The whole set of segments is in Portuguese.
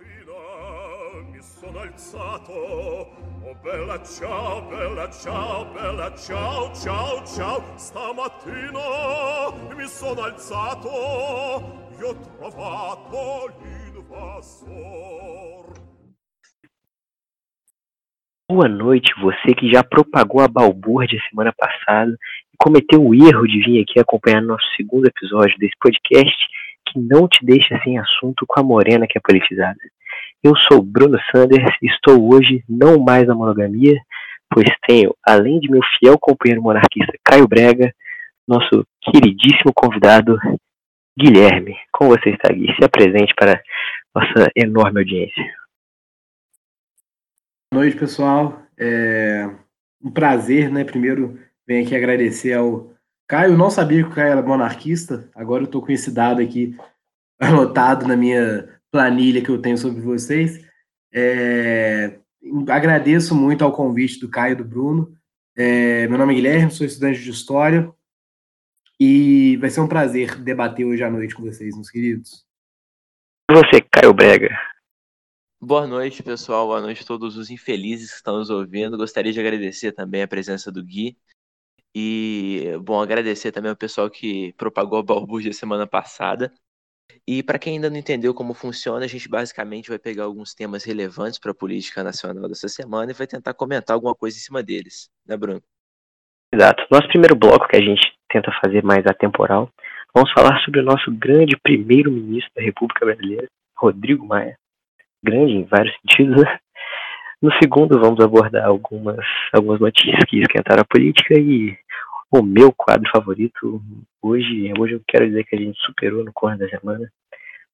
mi sono alzato. Oh bella ciao bella ciao bella ciao ciao ciao. Stamattina mi sono alzato. Ho trovato l'invasor. Boa noite, você que já propagou a balbúrdia semana passada e cometeu o erro de vir aqui acompanhar nosso segundo episódio desse podcast que não te deixa sem assunto com a morena que é politizada. Eu sou Bruno Sanders estou hoje não mais na monogamia, pois tenho, além de meu fiel companheiro monarquista Caio Brega, nosso queridíssimo convidado Guilherme. Como você está, Gui? Se apresente para nossa enorme audiência. Boa noite, pessoal. É um prazer, né? Primeiro, venho aqui agradecer ao Caio. Eu não sabia que o Caio era monarquista, agora eu estou com esse dado aqui anotado na minha planilha que eu tenho sobre vocês. É, agradeço muito ao convite do Caio e do Bruno. É, meu nome é Guilherme, sou estudante de História e vai ser um prazer debater hoje à noite com vocês, meus queridos. E você, Caio Brega? Boa noite, pessoal. Boa noite a todos os infelizes que estão nos ouvindo. Gostaria de agradecer também a presença do Gui. E, bom, agradecer também ao pessoal que propagou a balbúrdia semana passada. E para quem ainda não entendeu como funciona, a gente basicamente vai pegar alguns temas relevantes para a política nacional dessa semana e vai tentar comentar alguma coisa em cima deles, né, Bruno? Exato. Nosso primeiro bloco, que a gente tenta fazer mais atemporal, vamos falar sobre o nosso grande primeiro-ministro da República Brasileira, Rodrigo Maia. Grande em vários sentidos. Né? No segundo, vamos abordar algumas, algumas notícias que esquentaram a política e o meu quadro favorito. Hoje, hoje eu quero dizer que a gente superou no corno da semana.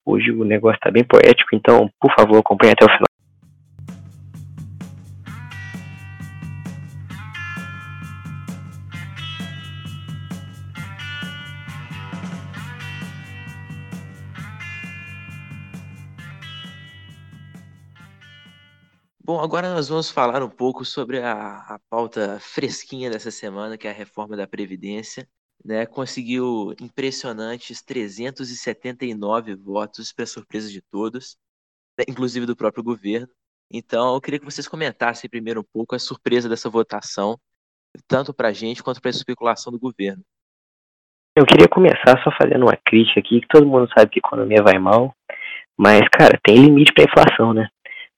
Hoje o negócio está bem poético, então, por favor, acompanhe até o final. Bom, agora nós vamos falar um pouco sobre a, a pauta fresquinha dessa semana, que é a reforma da Previdência. Né, conseguiu impressionantes 379 votos, para surpresa de todos, né, inclusive do próprio governo. Então, eu queria que vocês comentassem primeiro um pouco a surpresa dessa votação, tanto para a gente quanto para a especulação do governo. Eu queria começar só fazendo uma crítica aqui, que todo mundo sabe que a economia vai mal, mas, cara, tem limite para inflação, né?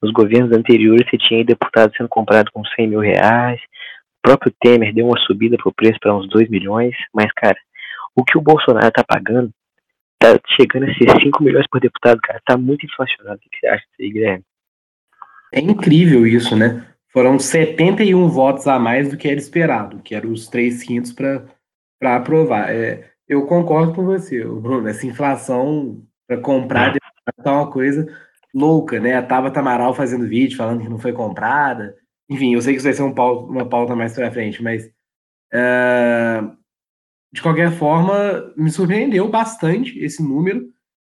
Nos governos anteriores você tinha deputado sendo comprado com 100 mil reais. O próprio Temer deu uma subida pro preço para uns 2 milhões. Mas, cara, o que o Bolsonaro tá pagando tá chegando a ser 5 milhões por deputado, cara. Tá muito inflacionado. O que você acha disso aí, Guilherme? É incrível isso, né? Foram 71 votos a mais do que era esperado, que eram os três quintos para aprovar. É, eu concordo com você, Bruno. Essa inflação para comprar é uma coisa louca, né? A Tabata Amaral fazendo vídeo falando que não foi comprada. Enfim, eu sei que isso vai ser um pauta, uma pauta mais pra frente, mas uh, de qualquer forma, me surpreendeu bastante esse número.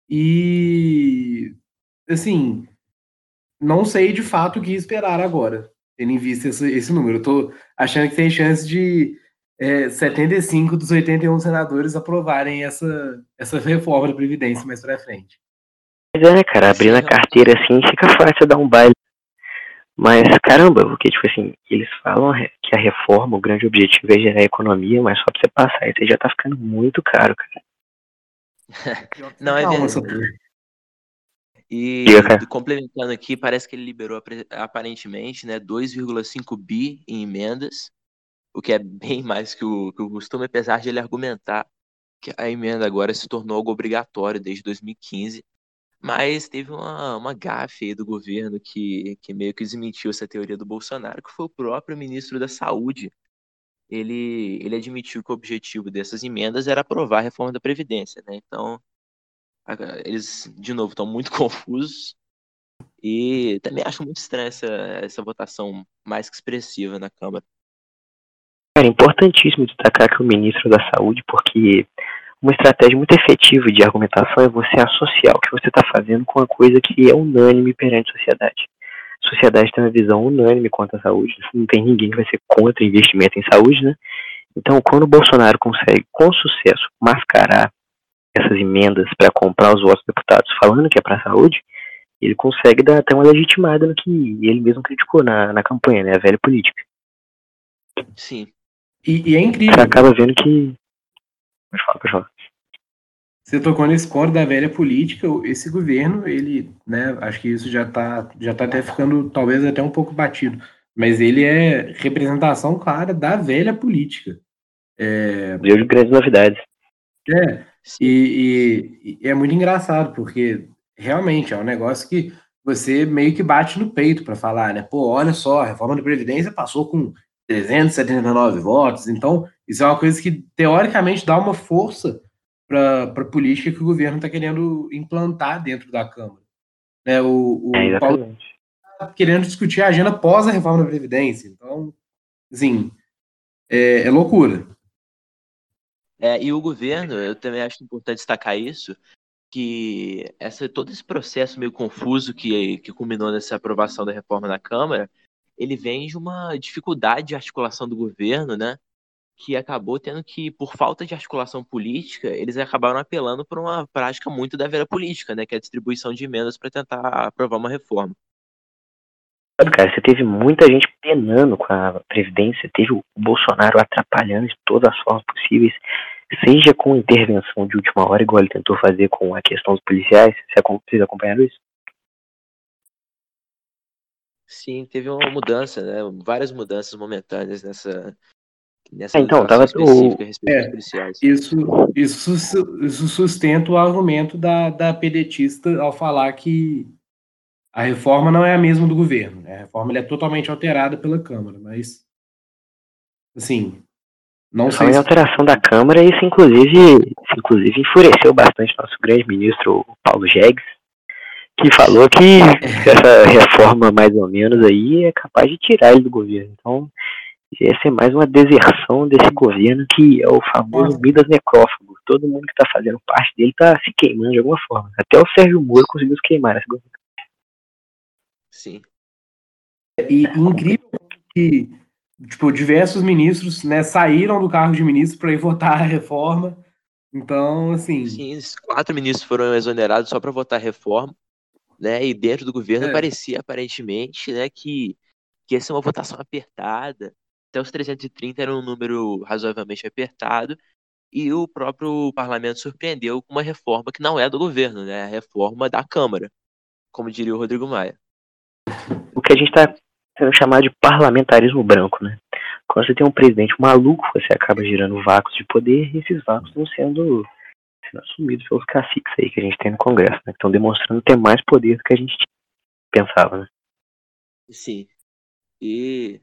E assim, não sei de fato o que esperar agora, tendo em vista esse, esse número. Eu tô achando que tem chance de é, 75 dos 81 senadores aprovarem essa, essa reforma da Previdência mais para frente. Mas é, né, cara, abrindo a carteira assim fica fácil dar um baile. Mas caramba, porque tipo assim, eles falam que a reforma, o grande objetivo é gerar economia, mas só pra você passar isso aí já tá ficando muito caro, cara. Não, é verdade. E complementando aqui, parece que ele liberou aparentemente né, 2,5 bi em emendas, o que é bem mais que o, que o costume, apesar de ele argumentar que a emenda agora se tornou algo obrigatório desde 2015 mas teve uma, uma gafe aí do governo que, que meio que desmentiu essa teoria do Bolsonaro, que foi o próprio ministro da Saúde. Ele, ele admitiu que o objetivo dessas emendas era aprovar a reforma da Previdência. Né? Então, eles, de novo, estão muito confusos. E também acho muito estranha essa, essa votação mais que expressiva na Câmara. É importantíssimo destacar que o ministro da Saúde, porque uma estratégia muito efetiva de argumentação é você associar o que você está fazendo com uma coisa que é unânime perante a sociedade. A sociedade tem uma visão unânime quanto à saúde, não tem ninguém que vai ser contra investimento em saúde, né? Então, quando o Bolsonaro consegue, com sucesso, mascarar essas emendas para comprar os votos dos deputados falando que é para a saúde, ele consegue dar até uma legitimada no que ele mesmo criticou na, na campanha, né? A velha política. Sim. E, e é incrível. Você acaba vendo que. Pode falar, pode falar. Você tocou nesse ponto da velha política, esse governo, ele, né, acho que isso já está já tá até ficando talvez até um pouco batido, mas ele é representação clara da velha política. É... De grandes novidades. É, e, e, e, é muito engraçado, porque realmente é um negócio que você meio que bate no peito para falar, né? Pô, olha só, a reforma da Previdência passou com 379 votos, então isso é uma coisa que teoricamente dá uma força para a política que o governo está querendo implantar dentro da Câmara. Né? O, o é, Paulo está querendo discutir a agenda pós a reforma da Previdência, então, assim, é, é loucura. É, e o governo, eu também acho importante destacar isso, que essa, todo esse processo meio confuso que, que culminou nessa aprovação da reforma na Câmara, ele vem de uma dificuldade de articulação do governo, né? Que acabou tendo que, por falta de articulação política, eles acabaram apelando por uma prática muito da vera política, né? Que é a distribuição de emendas para tentar aprovar uma reforma. Cara, você teve muita gente penando com a Previdência, teve o Bolsonaro atrapalhando de todas as formas possíveis seja com intervenção de última hora, igual ele tentou fazer com a questão dos policiais. Vocês acompanharam isso? Sim, teve uma mudança, né? Várias mudanças momentâneas nessa. Nessa é, então, tava o... é, isso, isso, isso sustenta o argumento da, da pedetista ao falar que a reforma não é a mesma do governo. Né? A reforma é totalmente alterada pela Câmara, mas assim, não sei. Se... alteração da Câmara, isso inclusive, inclusive enfureceu bastante nosso grande ministro Paulo Jegues, que falou que essa reforma mais ou menos aí é capaz de tirar ele do governo. Então, essa é mais uma deserção desse governo que é o famoso Midas necrófago. Todo mundo que está fazendo parte dele está se queimando de alguma forma. Até o Sérgio Moro conseguiu se queimar nesse governo. Sim. E incrível que tipo, diversos ministros né, saíram do cargo de ministro para ir votar a reforma. Então, assim. Sim, quatro ministros foram exonerados só para votar a reforma. Né, e dentro do governo é. parecia aparentemente né, que, que ia ser uma votação apertada. Até os 330 era um número razoavelmente apertado. E o próprio parlamento surpreendeu com uma reforma que não é do governo, né? A reforma da Câmara, como diria o Rodrigo Maia. O que a gente está chamado de parlamentarismo branco, né? Quando você tem um presidente maluco, você acaba gerando vácuos de poder e esses vácuos estão sendo, sendo assumidos pelos caciques aí que a gente tem no Congresso, né? Que estão demonstrando ter mais poder do que a gente pensava, né? Sim. E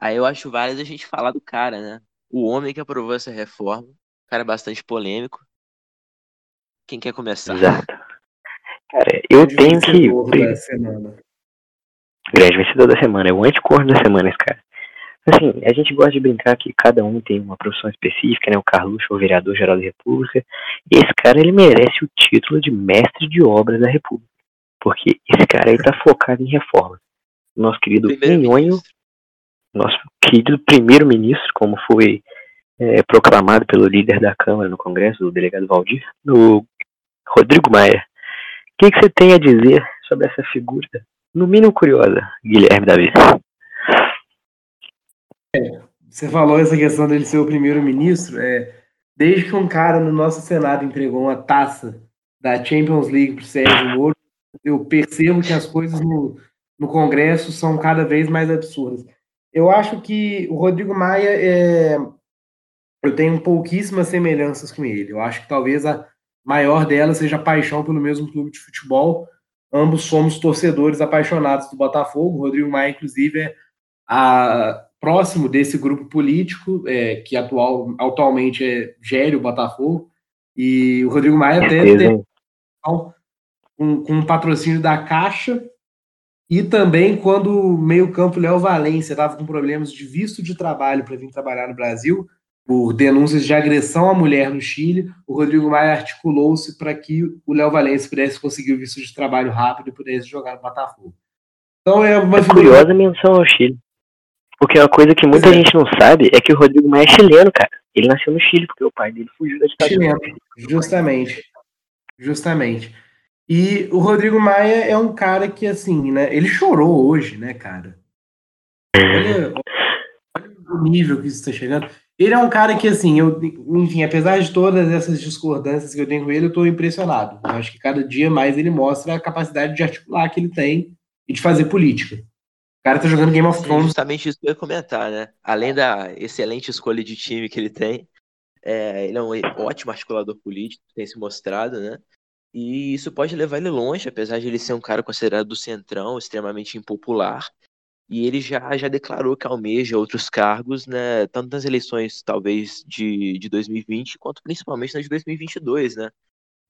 aí eu acho válido a gente falar do cara, né? O homem que aprovou essa reforma, cara bastante polêmico. Quem quer começar? Exato. Cara, eu tenho que grande vencedor da semana, é o anticorno da semana esse cara. Assim, a gente gosta de brincar que cada um tem uma profissão específica, né? O Carluxo é o vereador-geral da República. E esse cara, ele merece o título de mestre de obras da República. Porque esse cara aí tá focado em reforma. Nosso querido Pinhonho, nosso querido primeiro-ministro, como foi é, proclamado pelo líder da Câmara no Congresso, o delegado Valdir, o Rodrigo Maia. O que, que você tem a dizer sobre essa figura no mínimo curiosa, Guilherme Davi. É, você falou essa questão dele ser o primeiro-ministro. É, desde que um cara no nosso Senado entregou uma taça da Champions League para o Sérgio Moro, eu percebo que as coisas no, no Congresso são cada vez mais absurdas. Eu acho que o Rodrigo Maia é. Eu tenho pouquíssimas semelhanças com ele. Eu acho que talvez a maior delas seja a paixão pelo mesmo clube de futebol ambos somos torcedores apaixonados do Botafogo. O Rodrigo Maia, inclusive, é a, próximo desse grupo político, é, que atual, atualmente é, gere o Botafogo. E o Rodrigo Maia até tem com, com um patrocínio da Caixa. E também quando o meio-campo Léo Valência estava com problemas de visto de trabalho para vir trabalhar no Brasil, por denúncias de agressão à mulher no Chile, o Rodrigo Maia articulou-se para que o Léo Valência pudesse conseguir o visto de trabalho rápido e pudesse jogar no Botafogo. Então é uma é curiosa menção ao Chile. Porque uma coisa que muita é. gente não sabe é que o Rodrigo Maia é chileno, cara. Ele nasceu no Chile, porque o pai dele fugiu da ditadura. Chileno, justamente. Justamente. E o Rodrigo Maia é um cara que, assim, né? Ele chorou hoje, né, cara? Olha, olha o nível que isso está chegando. Ele é um cara que, assim, eu, enfim, apesar de todas essas discordâncias que eu tenho com ele, eu estou impressionado. Eu acho que cada dia mais ele mostra a capacidade de articular que ele tem e de fazer política. O cara tá jogando Game of Thrones. justamente isso que eu ia comentar, né? Além da excelente escolha de time que ele tem, é, ele é um ótimo articulador político, tem se mostrado, né? E isso pode levar ele longe, apesar de ele ser um cara considerado do centrão, extremamente impopular. E ele já, já declarou que almeja outros cargos, né, tanto nas eleições, talvez, de, de 2020, quanto principalmente nas de 2022, né?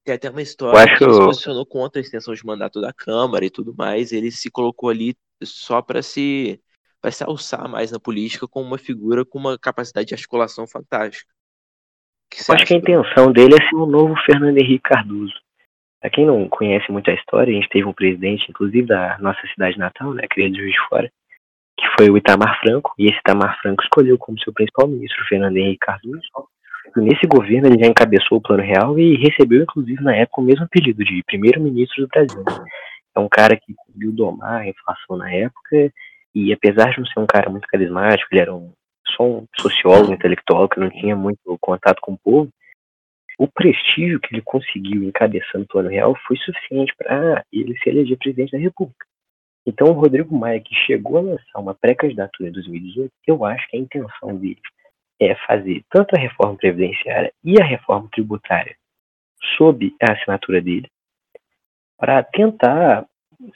Tem até uma história acho... que ele se posicionou contra a extensão de mandato da Câmara e tudo mais. Ele se colocou ali só para se, pra se alçar mais na política como uma figura com uma capacidade de articulação fantástica. Que acho que a intenção dele é ser o novo Fernando Henrique Cardoso. Pra quem não conhece muito a história, a gente teve um presidente, inclusive da nossa cidade natal, né, criado de Juiz de Fora, que foi o Itamar Franco, e esse Itamar Franco escolheu como seu principal ministro Fernando Henrique Cardoso. E nesse governo ele já encabeçou o Plano Real e recebeu, inclusive, na época, o mesmo apelido de primeiro-ministro do Brasil. É um cara que conseguiu domar a inflação na época, e apesar de não ser um cara muito carismático, ele era um, só um sociólogo intelectual que não tinha muito contato com o povo, o prestígio que ele conseguiu encabeçando o Plano Real foi suficiente para ele se eleger presidente da República. Então, o Rodrigo Maia, que chegou a lançar uma pré-candidatura em 2018, eu acho que a intenção dele é fazer tanto a reforma previdenciária e a reforma tributária sob a assinatura dele, para tentar,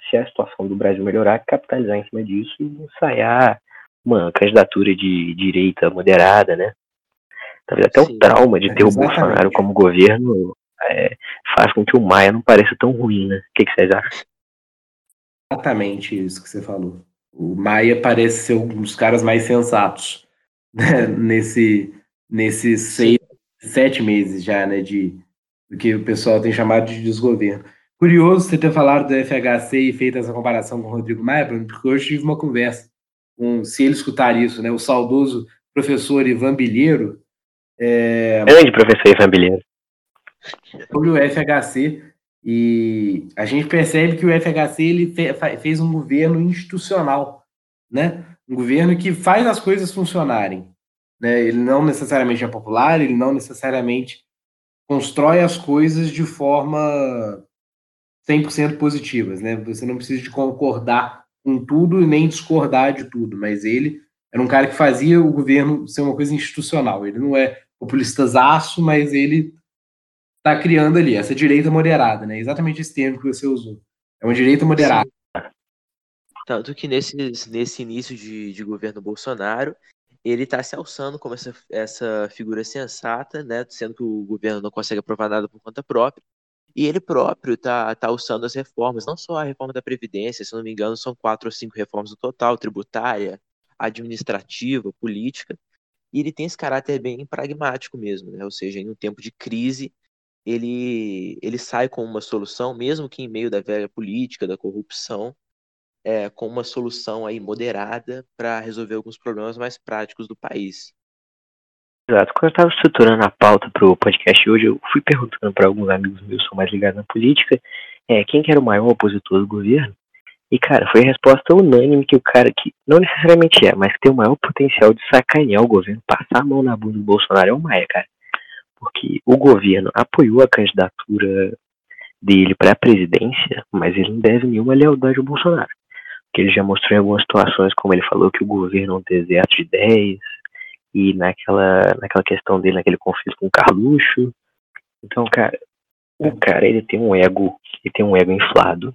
se a situação do Brasil melhorar, capitalizar em cima disso e ensaiar uma candidatura de direita moderada, né? Talvez até Sim, o trauma de ter o Bolsonaro como governo é, faz com que o Maia não pareça tão ruim, né? O que, que vocês acham? Exatamente isso que você falou. O Maia parece ser um dos caras mais sensatos né? nesse, nesses seis, sete meses já, né? De, do que o pessoal tem chamado de desgoverno. Curioso você ter falado do FHC e feito essa comparação com o Rodrigo Maia, porque hoje tive uma conversa com, se ele escutar isso, né? O saudoso professor Ivan Bilheiro, é, Grande professor Ivan Bilheiro. Sobre o FHC, e a gente percebe que o FHC ele fez um governo institucional, né? Um governo que faz as coisas funcionarem. Né? Ele não necessariamente é popular, ele não necessariamente constrói as coisas de forma 100% positivas, né? Você não precisa de concordar com tudo e nem discordar de tudo, mas ele era um cara que fazia o governo ser uma coisa institucional. Ele não é populistazaço, mas ele está criando ali essa direita moderada, né? Exatamente esse termo que você usou. É uma direita moderada. Sim. Tanto que nesse, nesse início de, de governo Bolsonaro, ele está se alçando como essa, essa figura sensata, né? Sendo que o governo não consegue aprovar nada por conta própria. E ele próprio está tá alçando as reformas, não só a reforma da Previdência, se não me engano, são quatro ou cinco reformas no total, tributária, administrativa, política e ele tem esse caráter bem pragmático mesmo, né? Ou seja, em um tempo de crise, ele, ele sai com uma solução, mesmo que em meio da velha política, da corrupção, é, com uma solução aí moderada para resolver alguns problemas mais práticos do país. Exato. Quando eu estava estruturando a pauta para o podcast hoje, eu fui perguntando para alguns amigos meus que são mais ligados na política é, quem que era o maior opositor do governo. E, cara, foi a resposta unânime que o cara que não necessariamente é, mas que tem o maior potencial de sacanear o governo, passar a mão na bunda do Bolsonaro é o Maia, cara. Porque o governo apoiou a candidatura dele para a presidência, mas ele não deve nenhuma lealdade ao Bolsonaro. Porque ele já mostrou em algumas situações, como ele falou, que o governo é um deserto de ideias, e naquela, naquela questão dele, naquele conflito com o Carluxo. Então, cara, o cara ele tem um ego, ele tem um ego inflado,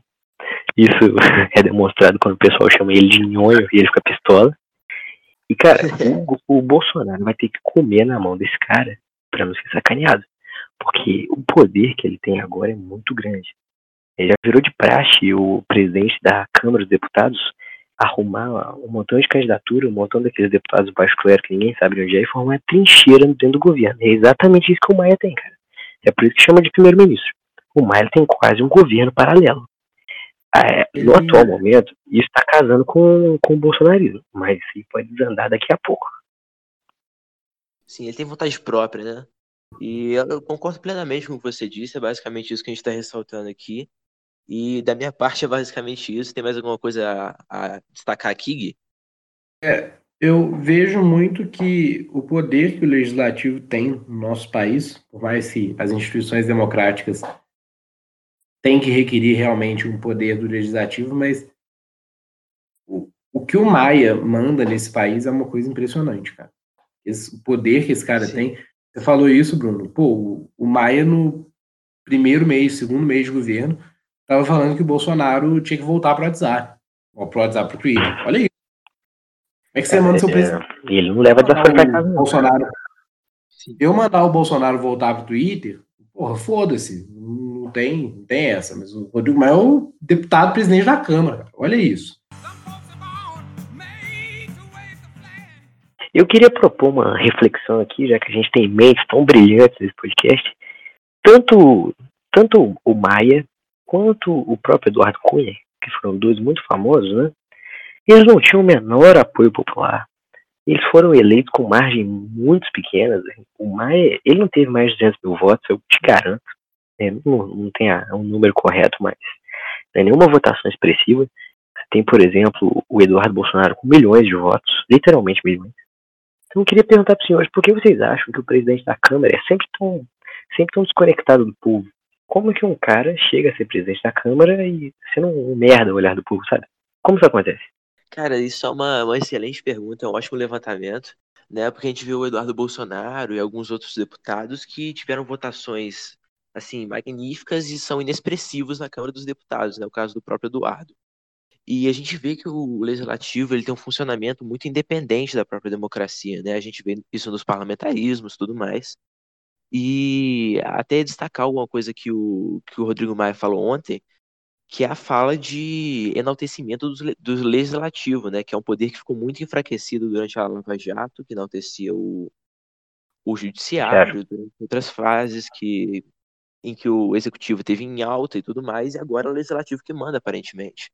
isso é demonstrado quando o pessoal chama ele de nhonho e ele fica pistola. E, cara, o, o Bolsonaro vai ter que comer na mão desse cara para não ser sacaneado. Porque o poder que ele tem agora é muito grande. Ele já virou de praxe o presidente da Câmara dos Deputados arrumar um montão de candidatura, um montão daqueles deputados baixo clero que ninguém sabe onde é, e formar uma trincheira dentro do governo. É exatamente isso que o Maia tem, cara. É por isso que chama de primeiro-ministro. O Maia tem quase um governo paralelo. É, no atual momento, isso está casando com, com o bolsonarismo, mas isso pode desandar daqui a pouco. Sim, ele tem vontade própria, né? E eu concordo plenamente com o que você disse, é basicamente isso que a gente está ressaltando aqui. E da minha parte é basicamente isso. Tem mais alguma coisa a, a destacar aqui, Gui? É, eu vejo muito que o poder que o legislativo tem no nosso país, por mais que as instituições democráticas têm que requerir realmente um poder do legislativo, mas o, o que o Maia manda nesse país é uma coisa impressionante, cara. Esse, o poder que esse cara Sim. tem. Você falou isso, Bruno. Pô, o, o Maia no primeiro mês, segundo mês de governo, estava falando que o Bolsonaro tinha que voltar para o WhatsApp. Ou para o WhatsApp, para o Twitter. Olha isso. Como é que você é, manda seu presidente? É, ele não leva desaforo para casa. Bolsonaro. Eu mandar o Bolsonaro voltar para o Twitter, porra, foda-se. Tem, não tem essa. Mas o Rodrigo Maia é o deputado presidente da Câmara. Olha isso. Eu queria propor uma reflexão aqui, já que a gente tem mentes tão brilhantes nesse podcast. Tanto, tanto o Maia quanto o próprio Eduardo Cunha, que foram dois muito famosos, né? Eles não tinham o menor apoio popular. Eles foram eleitos com margem muito pequenas. O Maia, ele não teve mais de 200 mil votos, eu te garanto. Não, não tem a, um número correto, mas é nenhuma votação expressiva. Tem, por exemplo, o Eduardo Bolsonaro com milhões de votos, literalmente milhões. Então eu queria perguntar para os senhores, por que vocês acham que o presidente da Câmara é sempre tão, sempre tão desconectado do povo? como que um cara chega a ser presidente da Câmara e sendo um merda o olhar do povo, sabe? Como isso acontece? Cara, isso é uma, uma excelente pergunta, é um ótimo levantamento, né? Porque a gente viu o Eduardo Bolsonaro e alguns outros deputados que tiveram votações assim magníficas e são inexpressivos na Câmara dos Deputados, né? O caso do próprio Eduardo. E a gente vê que o legislativo ele tem um funcionamento muito independente da própria democracia, né? A gente vê isso nos parlamentarismos, tudo mais. E até destacar alguma coisa que o, que o Rodrigo Maia falou ontem, que é a fala de enaltecimento do, do legislativo, né? Que é um poder que ficou muito enfraquecido durante a Lava Jato, que enaltecia o, o judiciário, durante outras fases que, em que o executivo teve em alta e tudo mais, e agora é o legislativo que manda, aparentemente.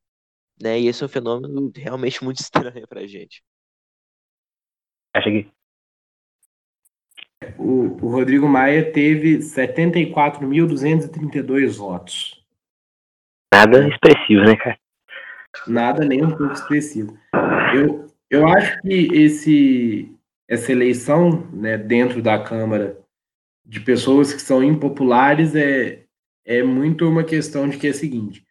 Né? E esse é um fenômeno realmente muito estranho pra gente. Acho que o, o Rodrigo Maia teve 74.232 votos. Nada expressivo, né, cara? Nada nem um pouco expressivo. Eu, eu acho que esse, essa eleição né, dentro da Câmara de pessoas que são impopulares é, é muito uma questão de que é o seguinte.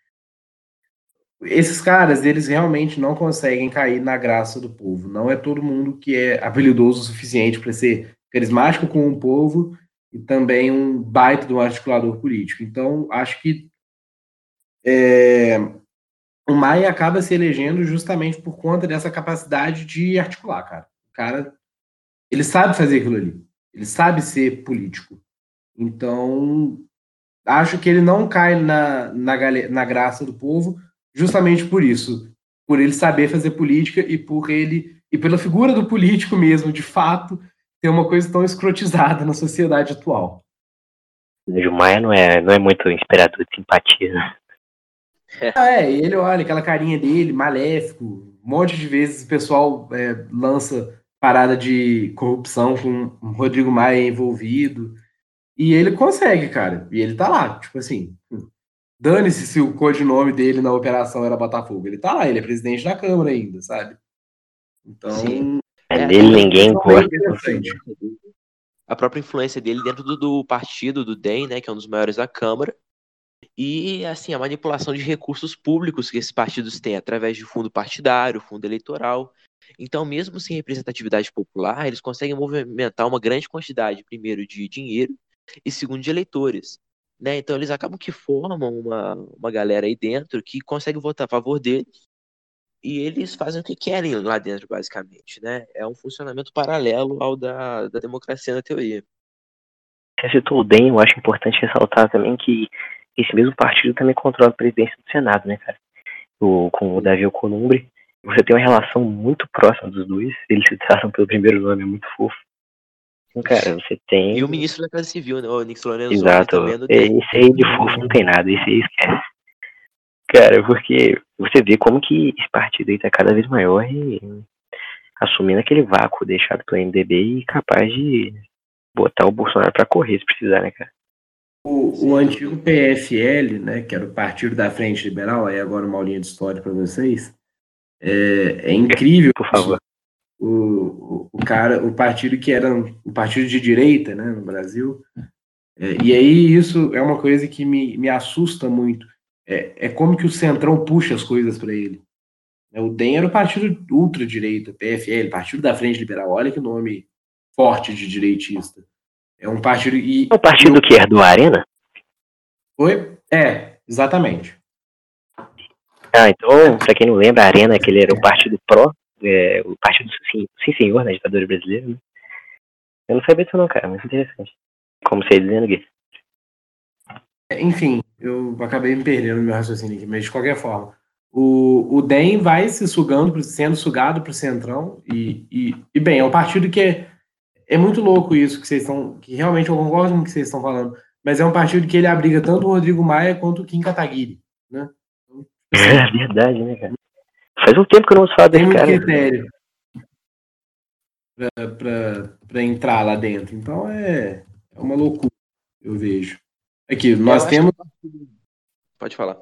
Esses caras, eles realmente não conseguem cair na graça do povo. Não é todo mundo que é habilidoso o suficiente para ser carismático com o povo e também um baita do articulador político. Então, acho que é, o Maia acaba se elegendo justamente por conta dessa capacidade de articular, cara. O cara, ele sabe fazer aquilo ali. Ele sabe ser político. Então, acho que ele não cai na, na, na graça do povo justamente por isso. Por ele saber fazer política e por ele e pela figura do político mesmo, de fato, ter uma coisa tão escrotizada na sociedade atual. O Maia não é, não é muito inspirador de simpatia, né? É, ele olha aquela carinha dele, maléfico. Um monte de vezes o pessoal é, lança parada de corrupção com o Rodrigo Maia envolvido. E ele consegue, cara. E ele tá lá, tipo assim. Dane-se se o codinome dele na operação era Botafogo. Ele tá lá, ele é presidente da Câmara ainda, sabe? Então, Sim. É, dele ninguém gosta. A própria influência dele dentro do, do, partido, do DEM, né, que é um dos maiores da Câmara. E, assim, a manipulação de recursos públicos que esses partidos têm através de fundo partidário, fundo eleitoral. Então, mesmo sem representatividade popular, eles conseguem movimentar uma grande quantidade, primeiro, de dinheiro e, segundo, de eleitores. Né? Então, eles acabam que formam uma, uma galera aí dentro que consegue votar a favor deles e eles fazem o que querem lá dentro, basicamente, né? É um funcionamento paralelo ao da, da democracia na teoria. Você citou o DEM, eu acho importante ressaltar também que esse mesmo partido também controla a presidência do Senado, né, cara? O, com o Davi Alcolumbre. Você tem uma relação muito próxima dos dois, eles se tratam pelo primeiro nome, é muito fofo. Então, cara, você tem. E o ministro da Casa Civil, né? O Nix Lorenzoni Exato. Também é esse aí de fofo não tem nada, esse aí esquece. Cara, porque você vê como que esse partido aí tá cada vez maior e assumindo aquele vácuo deixado pelo MDB e capaz de botar o Bolsonaro para correr se precisar, né, cara? O, o, antigo PFL, né, que era o Partido da Frente Liberal, aí agora uma aulinha de história para vocês, é, é, incrível. Por favor. O, o, o, cara, o partido que era um partido de direita, né, no Brasil. É, e aí isso é uma coisa que me, me assusta muito. É, é como que o Centrão puxa as coisas para ele. É, o DEM era o partido ultra-direita, PFL, Partido da Frente Liberal. Olha que nome forte de direitista. É um partido. E, é o partido que é do Arena? Oi? É, exatamente. Ah, então, para quem não lembra, a Arena, que ele era o partido pró, é, o partido sim, sim senhor na ditadura brasileira, né? Eu não sabia disso não, cara, mas interessante. Como você ia dizendo, Gui. É, enfim, eu acabei me perdendo no meu raciocínio aqui, mas de qualquer forma. O, o DEM vai se sugando, sendo sugado para o Centrão, e, e, e, bem, é um partido que é, é muito louco isso que vocês estão, que realmente eu concordo com o que vocês estão falando, mas é um partido que ele abriga tanto o Rodrigo Maia quanto o Kim Kataguiri, né? É verdade, né, cara? Faz um tempo que eu não falo desse cara. critério para entrar lá dentro. Então é, é uma loucura, eu vejo. Aqui, nós temos. Que... Pode falar.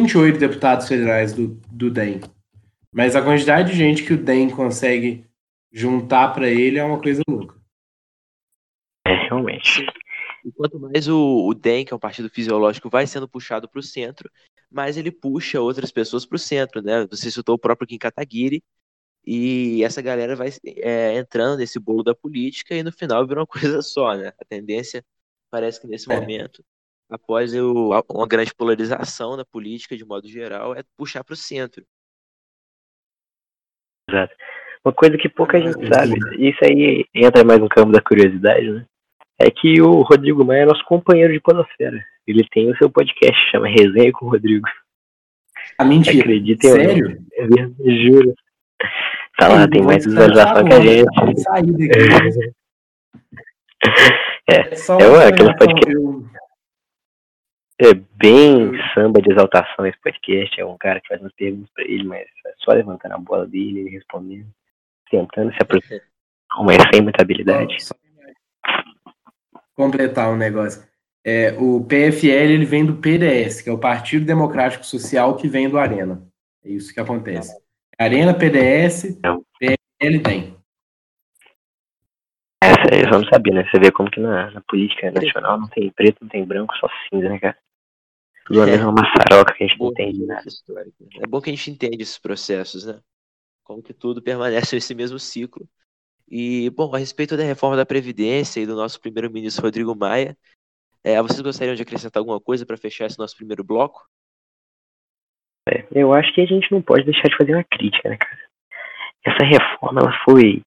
28 deputados federais do, do DEM. Mas a quantidade de gente que o DEM consegue juntar para ele é uma coisa louca. É, realmente. E quanto mais o, o DEM, que é um partido fisiológico, vai sendo puxado para o centro, mais ele puxa outras pessoas para o centro, né? Você citou o próprio Kim Kataguiri, e essa galera vai é, entrando nesse bolo da política e no final vira uma coisa só, né? A tendência parece que nesse é. momento, após o, uma grande polarização na política de modo geral, é puxar para o centro. Exato. Uma coisa que pouca gente sabe, isso aí entra mais no campo da curiosidade, né? É que o Rodrigo Maia é nosso companheiro de podosfera. Ele tem o seu podcast, chama Resenha com o Rodrigo. Ah, mentira. Acreditem Sério? Mesmo, juro. Tá lá, tem mais visualização que a gente. É, é, é aquele podcast. É bem samba de exaltação esse podcast. É um cara que faz umas perguntas pra ele, mas é só levantando a bola dele, ele respondendo, tentando se aproximar, mas sem muita habilidade. Completar um negócio. É, o PFL ele vem do PDS, que é o Partido Democrático Social que vem do Arena. É isso que acontece. Arena, PDS, PFL tem. Essa eu não sabia, né? Você vê como que na, na, política nacional não tem preto, não tem branco, só cinza, né, cara? Tudo é. a mesma maçaroca que a gente não entende nada. É bom que a gente entende esses processos, né? Como que tudo permanece nesse mesmo ciclo. E, bom, a respeito da reforma da Previdência e do nosso primeiro-ministro Rodrigo Maia, é, vocês gostariam de acrescentar alguma coisa para fechar esse nosso primeiro bloco? É, eu acho que a gente não pode deixar de fazer uma crítica, né, cara? Essa reforma, ela foi.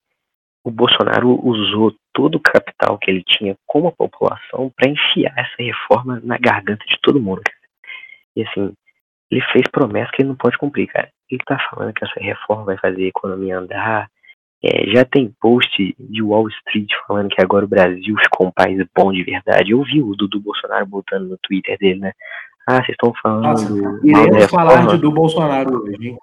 O Bolsonaro usou todo o capital que ele tinha como a população para enfiar essa reforma na garganta de todo mundo, cara. E assim, ele fez promessa que ele não pode cumprir, cara. Ele tá falando que essa reforma vai fazer a economia andar, é, já tem post de Wall Street falando que agora o Brasil ficou um país bom de verdade. Eu vi o Dudu Bolsonaro botando no Twitter dele, né? Ah, vocês estão falando. Nossa, iremos falar de Dudu Bolsonaro hoje, hein?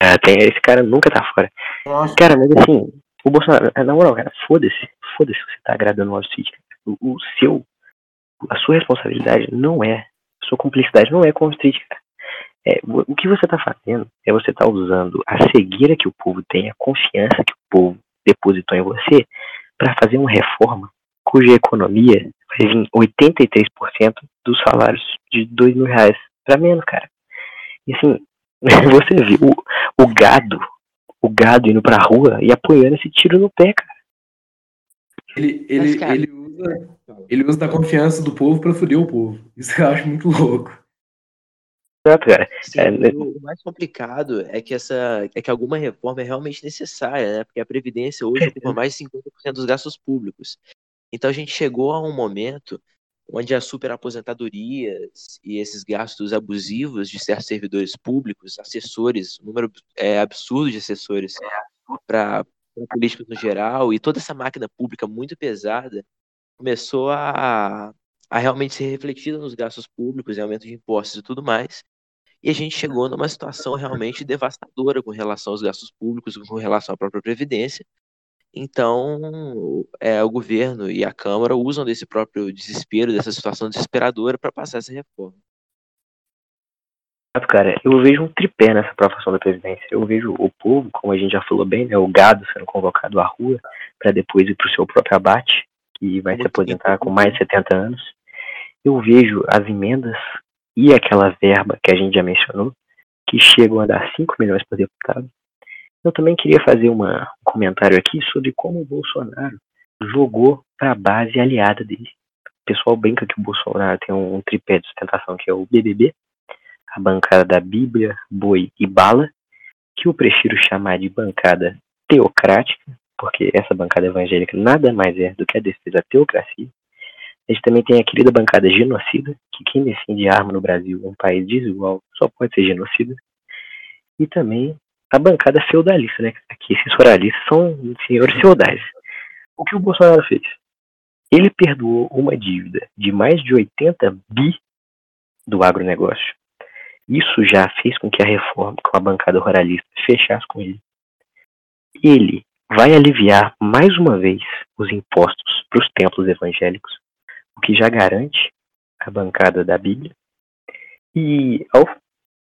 Ah, tem, esse cara nunca tá fora. Nossa. Cara, mas assim, o Bolsonaro, na moral, cara, foda-se. Foda-se você tá agradando o Wall Street. O, o seu. A sua responsabilidade não é. A sua cumplicidade não é com o Wall Street, cara. É, o que você está fazendo é você estar tá usando a cegueira que o povo tem, a confiança que o povo depositou em você, para fazer uma reforma cuja economia vai vir 83% dos salários de 2 mil reais para menos, cara. E assim, você viu o, o gado, o gado indo pra rua e apoiando esse tiro no pé, cara. Ele, ele, Mas, cara, ele, usa, ele usa da confiança do povo para foder o povo. Isso eu acho muito louco. Exato, cara. Sim, é, né? o mais complicado é que essa é que alguma reforma é realmente necessária, né? Porque a Previdência hoje ocupa mais de 50% dos gastos públicos. Então a gente chegou a um momento onde as superaposentadorias e esses gastos abusivos de certos servidores públicos, assessores, um número é, absurdo de assessores para políticos no geral, e toda essa máquina pública muito pesada começou a, a realmente ser refletida nos gastos públicos, em aumento de impostos e tudo mais, e a gente chegou numa situação realmente devastadora com relação aos gastos públicos, com relação à própria Previdência. Então, é, o governo e a Câmara usam desse próprio desespero, dessa situação desesperadora, para passar essa reforma. Cara, eu vejo um tripé nessa aprovação da presidência. Eu vejo o povo, como a gente já falou bem, né, o gado sendo convocado à rua para depois ir para o seu próprio abate, que vai Muito se aposentar com mais de 70 anos. Eu vejo as emendas e aquela verba que a gente já mencionou, que chegam a dar 5 milhões por deputado. Eu também queria fazer uma, um comentário aqui sobre como o Bolsonaro jogou para a base aliada dele. O pessoal brinca que o Bolsonaro tem um, um tripé de sustentação que é o BBB, a bancada da Bíblia, Boi e Bala, que eu prefiro chamar de bancada teocrática, porque essa bancada evangélica nada mais é do que a defesa da teocracia. A gente também tem a querida bancada genocida, que quem defende arma no Brasil, um país desigual, só pode ser genocida. E também a bancada feudalista, né? Aqui esses ruralistas são senhores feudais. O que o Bolsonaro fez? Ele perdoou uma dívida de mais de 80 bi do agronegócio. Isso já fez com que a reforma, com a bancada ruralista, fechasse com ele. Ele vai aliviar mais uma vez os impostos para os templos evangélicos, o que já garante a bancada da Bíblia. E ao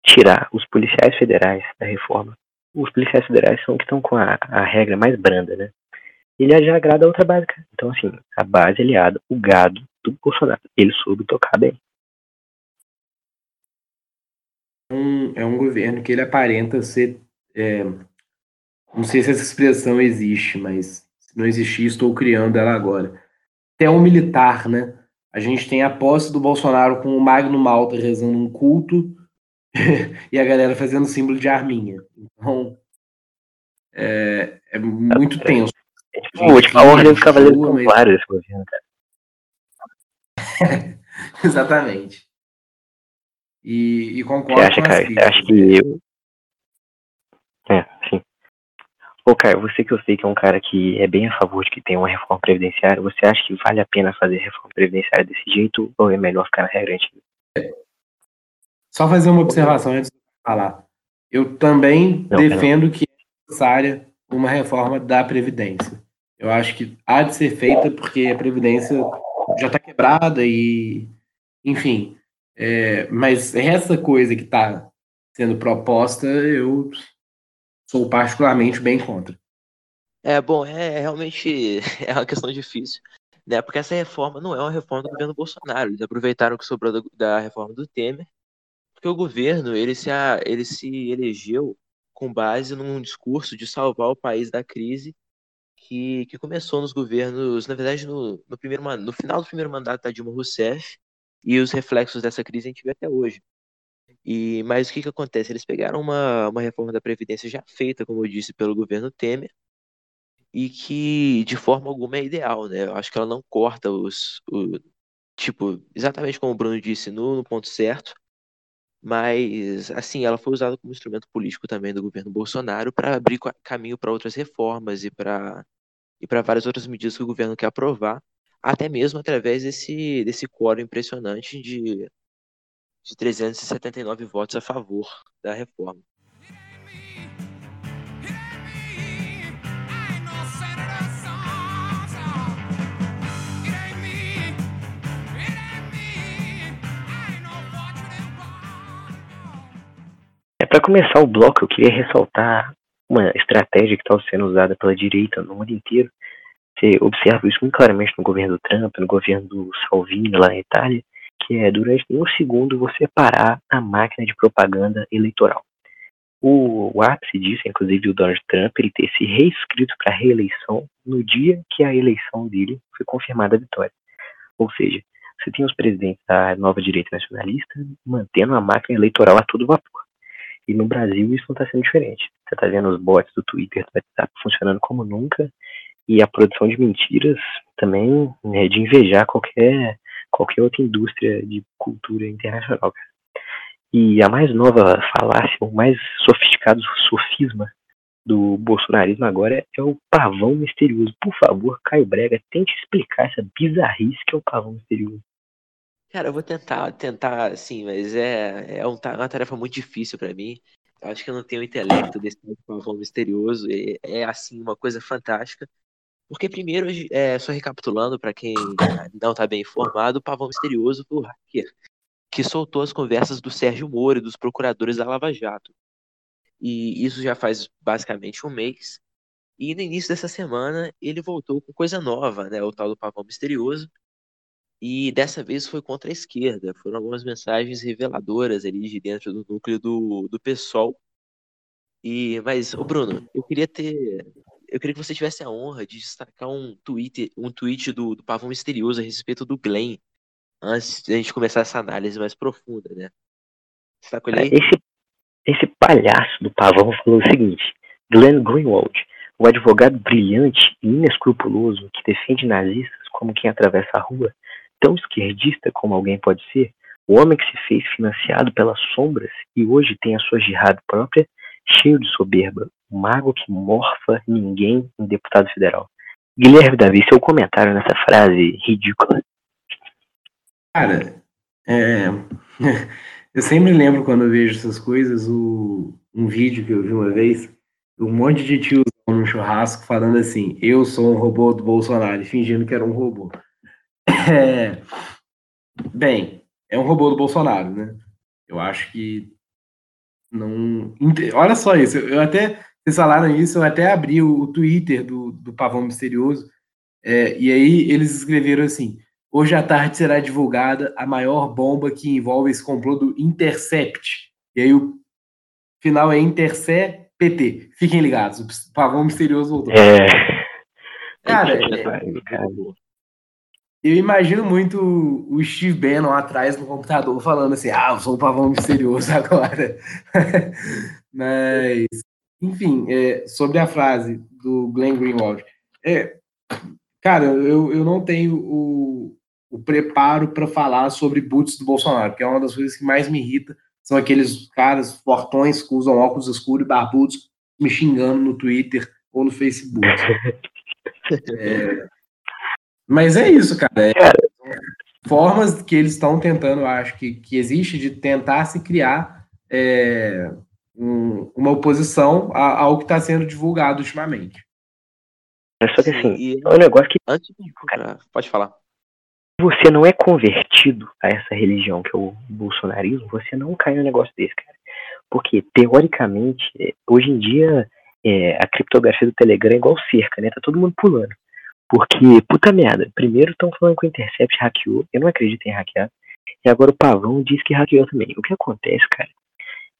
tirar os policiais federais da reforma, os policiais federais são que estão com a, a regra mais branda, né? Ele já agrada a outra básica. Então, assim, a base aliada, o gado do Bolsonaro. Ele soube tocar bem. Um, é um governo que ele aparenta ser. É, não sei se essa expressão existe, mas se não existir, estou criando ela agora. Até um militar, né? A gente tem a posse do Bolsonaro com o Magno Malta rezando um culto e a galera fazendo símbolo de arminha. Então, é, é muito tenso. A última ordem dos Cavaleiros Templários esse governo, cara. Exatamente. E, e concordo você acha, com cara, Você acha que eu... É, sim. Ô, cara, você que eu sei que é um cara que é bem a favor de que tenha uma reforma previdenciária, você acha que vale a pena fazer reforma previdenciária desse jeito ou é melhor ficar na regra antiga? Só fazer uma observação antes de falar. Eu também não, defendo não. que é necessária uma reforma da Previdência. Eu acho que há de ser feita porque a Previdência já está quebrada e, enfim. É, mas essa coisa que está sendo proposta, eu sou particularmente bem contra. É, bom, é, é realmente é uma questão difícil, né? Porque essa reforma não é uma reforma do governo Bolsonaro. Eles aproveitaram o que sobrou da reforma do Temer porque o governo ele se, ele se elegeu com base num discurso de salvar o país da crise que, que começou nos governos, na verdade, no, no, primeiro, no final do primeiro mandato da Dilma Rousseff, e os reflexos dessa crise a gente vê até hoje. E, mas o que, que acontece? Eles pegaram uma, uma reforma da Previdência já feita, como eu disse, pelo governo Temer, e que de forma alguma é ideal, né? Eu acho que ela não corta os. O, tipo, exatamente como o Bruno disse, no, no ponto certo, mas assim ela foi usada como instrumento político também do governo Bolsonaro para abrir caminho para outras reformas e para e para várias outras medidas que o governo quer aprovar, até mesmo através desse desse quórum impressionante de de 379 votos a favor da reforma. Para começar o bloco, eu queria ressaltar uma estratégia que está sendo usada pela direita no mundo inteiro. Você observa isso muito claramente no governo do Trump, no governo do Salvini lá na Itália, que é durante um segundo você parar a máquina de propaganda eleitoral. O, o ápice disso, inclusive, o Donald Trump, ele ter se reescrito para reeleição no dia que a eleição dele foi confirmada a vitória. Ou seja, você tem os presidentes da nova direita nacionalista mantendo a máquina eleitoral a todo vapor. E no Brasil isso não está sendo diferente. Você está vendo os bots do Twitter, do WhatsApp funcionando como nunca e a produção de mentiras também é de invejar qualquer, qualquer outra indústria de cultura internacional. E a mais nova falácia, o mais sofisticado sofisma do bolsonarismo agora é o pavão misterioso. Por favor, Caio Brega, tente explicar essa bizarrice que é o pavão misterioso. Cara, eu vou tentar, tentar, assim, mas é, é, é uma tarefa muito difícil para mim. Eu acho que eu não tenho o intelecto desse pavão misterioso. É, é, assim, uma coisa fantástica. Porque primeiro, é, só recapitulando para quem não está bem informado, o Pavão Misterioso foi o hacker que soltou as conversas do Sérgio Moro e dos procuradores da Lava Jato. E isso já faz basicamente um mês. E no início dessa semana ele voltou com coisa nova, né? O tal do Pavão Misterioso. E dessa vez foi contra a esquerda. Foram algumas mensagens reveladoras ali de dentro do núcleo do, do PSOL. E, mas, ô Bruno, eu queria ter eu queria que você tivesse a honra de destacar um tweet, um tweet do, do Pavão Misterioso a respeito do Glenn, antes de a gente começar essa análise mais profunda, né? Você tá com ele aí? Esse, esse palhaço do Pavão falou o seguinte: Glenn Greenwald, o advogado brilhante e inescrupuloso que defende nazistas como quem atravessa a rua, tão esquerdista como alguém pode ser, o homem que se fez financiado pelas sombras e hoje tem a sua jihad própria, cheio de soberba, o mago que morfa ninguém em deputado federal. Guilherme Davi, seu comentário nessa frase ridícula. Cara, é... eu sempre lembro quando eu vejo essas coisas, o... um vídeo que eu vi uma vez, um monte de tios no churrasco falando assim, eu sou um robô do Bolsonaro, fingindo que era um robô. É... Bem, é um robô do Bolsonaro, né? Eu acho que não. Olha só isso, eu até. Vocês falaram isso, eu até abri o, Twitter do, do Pavão Misterioso, é, e aí eles escreveram assim: hoje à tarde será divulgada a maior bomba que envolve esse complô do Intercept. E aí o final é Intercept PT. Fiquem ligados, o Pavão Misterioso voltou. É. Cara, é, eu imagino muito o Steve Bannon atrás no computador falando assim: ah, eu sou um pavão misterioso agora. Mas, enfim, é, sobre a frase do Glenn Greenwald, é, cara, eu, eu não tenho o, o preparo para falar sobre boots do Bolsonaro, que é uma das coisas que mais me irrita. São aqueles caras fortões que usam óculos escuros e barbudos me xingando no Twitter ou no Facebook. É, mas é isso, cara. É, formas que eles estão tentando, acho que, que existe de tentar se criar é, um, uma oposição ao que está sendo divulgado ultimamente. É só que assim, e... é um negócio que. Antes de... Pode falar. Se você não é convertido a essa religião que é o bolsonarismo, você não cai no negócio desse, cara. Porque, teoricamente, é, hoje em dia, é, a criptografia do Telegram é igual cerca, né? Tá todo mundo pulando. Porque, puta merda, primeiro estão falando que o Intercept hackeou, eu não acredito em hackear, e agora o Pavão diz que hackeou também. O que acontece, cara,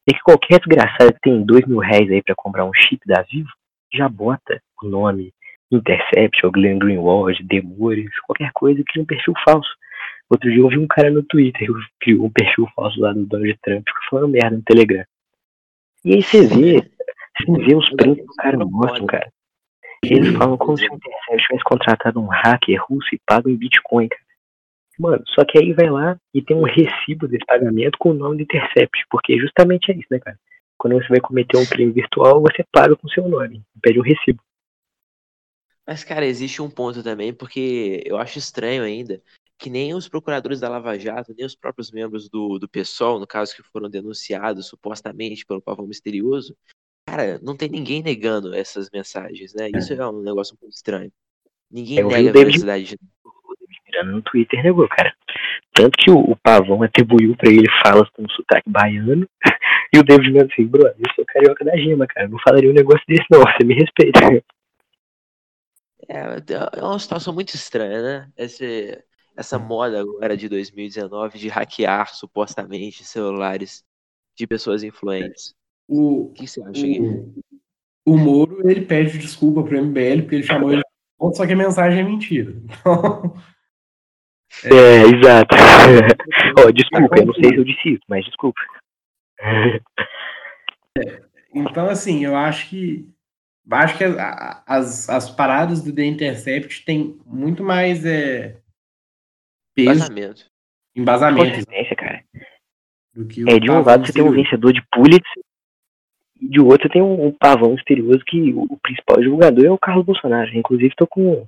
é que qualquer desgraçado que tem dois mil reais aí pra comprar um chip da Vivo, já bota o nome Intercept, ou Glenn Greenwald, Demores, qualquer coisa cria um perfil falso. Outro dia eu vi um cara no Twitter que criou um perfil falso lá do Donald Trump, que falando merda no Telegram. E aí você vê, você vê os prints que o cara mostra, cara. Eles falam como se o Intercept tivesse contratado um hacker russo e pago em Bitcoin, cara. Mano, só que aí vai lá e tem um recibo desse pagamento com o nome do Intercept, porque justamente é isso, né, cara? Quando você vai cometer um crime virtual, você paga com seu nome, pede um recibo. Mas, cara, existe um ponto também, porque eu acho estranho ainda que nem os procuradores da Lava Jato, nem os próprios membros do, do PSOL, no caso que foram denunciados supostamente pelo Pavão Misterioso, Cara, não tem ninguém negando essas mensagens, né? Isso é, é um negócio muito estranho. Ninguém eu nega a veracidade de. O no Twitter negou, cara. Tanto que o, o Pavão atribuiu pra ele falas com sotaque baiano. E o David Miranda assim, bro, eu sou carioca da gema, cara. Não falaria um negócio desse, não. Você me respeita. É, é uma situação muito estranha, né? Esse, essa moda agora de 2019 de hackear supostamente celulares de pessoas influentes. O, que você acha, o, o Moro, ele pede desculpa pro MBL porque ele chamou ele de ponto, só que a mensagem é mentira. Então, é, exato. oh, desculpa, eu não sei se eu disse isso, mas desculpa. É, então, assim, eu acho que acho que as, as paradas do The Intercept tem muito mais é, peso, embasamento, embasamento cara. é, de um lado você tem um vencedor de Pulitzer e de outro tem um, um, pavão misterioso que o, o, principal divulgador é o Carlos Bolsonaro. Inclusive tô com,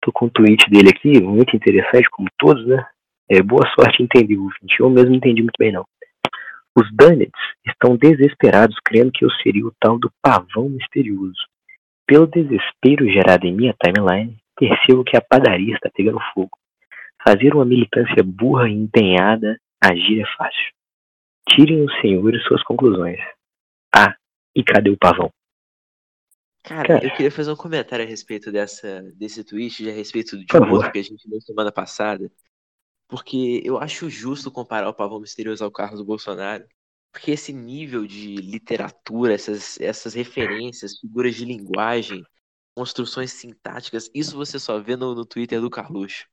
tô com um tweet dele aqui, muito interessante, como todos, né? É, boa sorte entender, ouvinte. Eu mesmo não entendi muito bem, não. Os Dunnets estão desesperados, crendo que eu seria o tal do pavão misterioso. Pelo desespero gerado em minha timeline, percebo que a padaria está pegando fogo. Fazer uma militância burra e empenhada, agir é fácil. Tirem os senhores suas conclusões. Ah, e cadê o pavão? Cara, Cara, eu queria fazer um comentário a respeito dessa, desse tweet, a respeito de um outro que a gente viu semana passada. Porque eu acho justo comparar o pavão misterioso ao Carlos Bolsonaro. Porque esse nível de literatura, essas, essas referências, figuras de linguagem, construções sintáticas, isso você só vê no, no Twitter do Carluxo.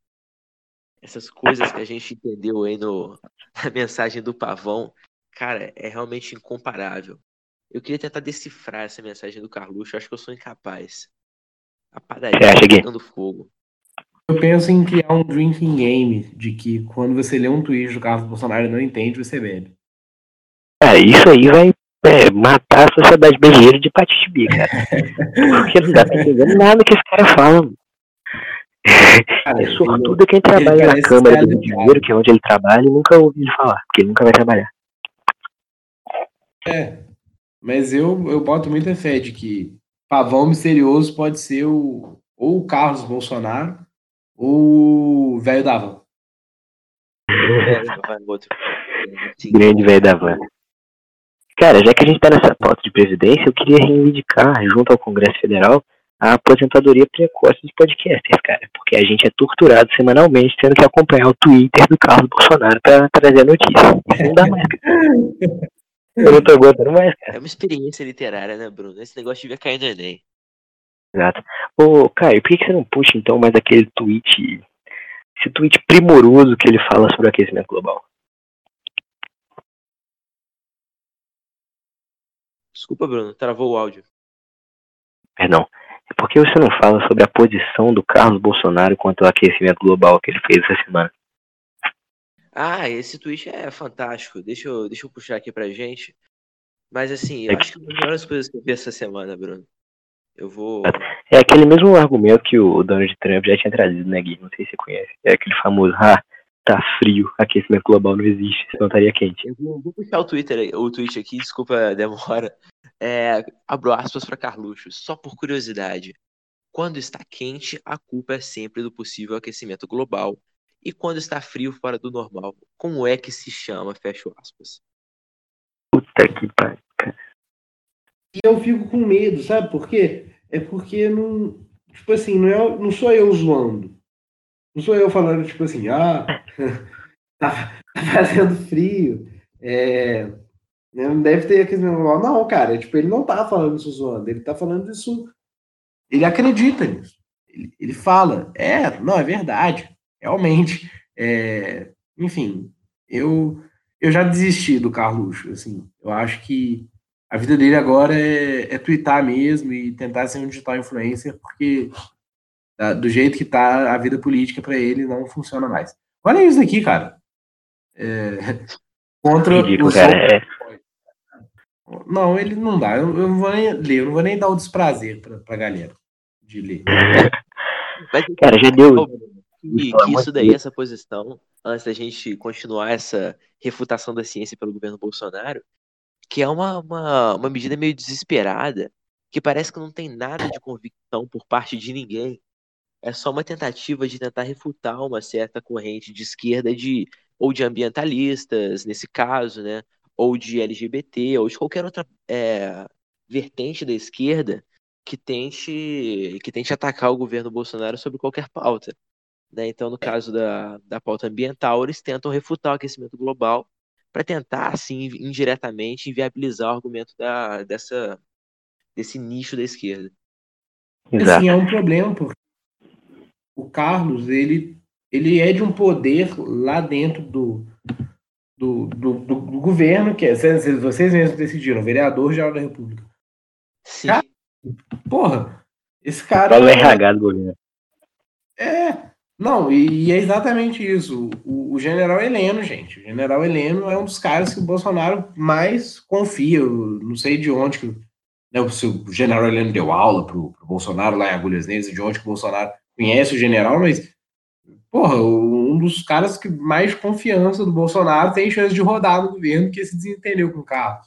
Essas coisas que a gente entendeu aí no, na mensagem do pavão, cara, é realmente incomparável. Eu queria tentar decifrar essa mensagem do Carluxo, acho que eu sou incapaz. A padaria tá pegando fogo. Eu penso em criar um drinking game, de que quando você lê um tweet do Carlos Bolsonaro e não entende, você bebe. É, isso aí vai é, matar a sociedade brasileira de hepatite B, cara. Porque não dá pra entender nada que esse cara fala. Cara, é sortudo quem trabalha na Câmara do Dinheiro, que é onde ele trabalha, e nunca ouviu ele falar, porque ele nunca vai trabalhar. É, mas eu, eu boto muita fé de que pavão misterioso pode ser o, ou o Carlos Bolsonaro ou o velho da van. Grande velho da van. Cara, já que a gente tá nessa pauta de presidência, eu queria reivindicar, junto ao Congresso Federal, a aposentadoria precoce dos podcasters, cara. Porque a gente é torturado semanalmente, tendo que acompanhar o Twitter do Carlos Bolsonaro pra trazer a notícia. Isso não dá mais. Eu não tô aguentando mais, cara. É uma experiência literária, né, Bruno? Esse negócio devia cair no Enem. Exato. Ô, Caio, por que você não puxa então mais aquele tweet, esse tweet primoroso que ele fala sobre o aquecimento global? Desculpa, Bruno, travou o áudio. Perdão. Por que você não fala sobre a posição do Carlos Bolsonaro quanto ao aquecimento global que ele fez essa semana? Ah, esse tweet é fantástico. Deixa eu, deixa eu puxar aqui pra gente. Mas assim, eu é acho que uma das melhores coisas que eu vi essa semana, Bruno. Eu vou. É aquele mesmo argumento que o Donald Trump já tinha trazido, né, Gui? Não sei se você conhece. É aquele famoso, ah, tá frio, aquecimento global não existe, senão estaria quente. Eu vou, vou puxar o Twitter, o tweet aqui, desculpa a demora. É, abro aspas para Carluxo, só por curiosidade. Quando está quente, a culpa é sempre do possível aquecimento global e quando está frio fora do normal, como é que se chama? Fecho aspas. Puta que pariu. E eu fico com medo, sabe por quê? É porque não. Tipo assim, não, é, não sou eu zoando. Não sou eu falando, tipo assim, ah, tá, tá fazendo frio. É, né, não deve ter aquele Não, cara, tipo, ele não tá falando isso zoando, ele tá falando isso. Ele acredita nisso. Ele, ele fala, é, não, é verdade realmente, é, enfim, eu, eu já desisti do Carluxo, assim, eu acho que a vida dele agora é, é twittar mesmo e tentar ser um digital influencer, porque do jeito que tá a vida política para ele não funciona mais. Olha isso aqui, cara. É, contra Ridículo, o cara, é. Não, ele não dá. Eu, eu, não vou nem ler, eu não vou nem dar o desprazer pra, pra galera de ler. cara, já deu que, que isso daí, essa posição, antes da gente continuar essa refutação da ciência pelo governo Bolsonaro, que é uma, uma, uma medida meio desesperada, que parece que não tem nada de convicção por parte de ninguém. É só uma tentativa de tentar refutar uma certa corrente de esquerda de ou de ambientalistas, nesse caso, né? Ou de LGBT, ou de qualquer outra é, vertente da esquerda que tente, que tente atacar o governo Bolsonaro sobre qualquer pauta. Né? Então, no caso da, da pauta ambiental, eles tentam refutar o aquecimento global para tentar, assim, indiretamente, inviabilizar o argumento da, dessa, desse nicho da esquerda. Exato. Assim, é um problema, porque o Carlos, ele, ele é de um poder lá dentro do, do, do, do, do governo, que é, vocês mesmos decidiram, vereador geral da República. Sim. Cara, porra, esse cara. Fala o RH do governo. É, não, e, e é exatamente isso. O, o, general Heleno, gente. O general Heleno é um dos caras que o Bolsonaro mais confia. Eu não sei de onde que. Né, se o general Heleno deu aula pro, pro Bolsonaro lá em Agulhas Negras, de onde que o Bolsonaro conhece o general, mas. Porra, um dos caras que mais confiança do Bolsonaro tem chance de rodar no governo que se desentendeu com o Carlos.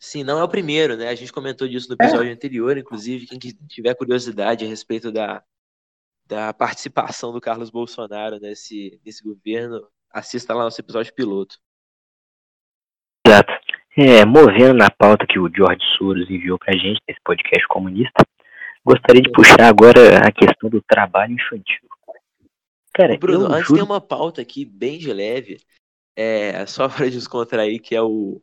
Sim, não é o primeiro, né? A gente comentou disso no episódio é. anterior, inclusive, quem tiver curiosidade a respeito da, da participação do Carlos Bolsonaro nesse, nesse governo, assista lá nosso episódio piloto. Exato. É, movendo na pauta que o George Soros enviou pra gente nesse podcast comunista, gostaria de puxar agora a questão do trabalho infantil. Cara, Bruno, antes juro... tem uma pauta aqui bem de leve, é, só para descontrair, que é o,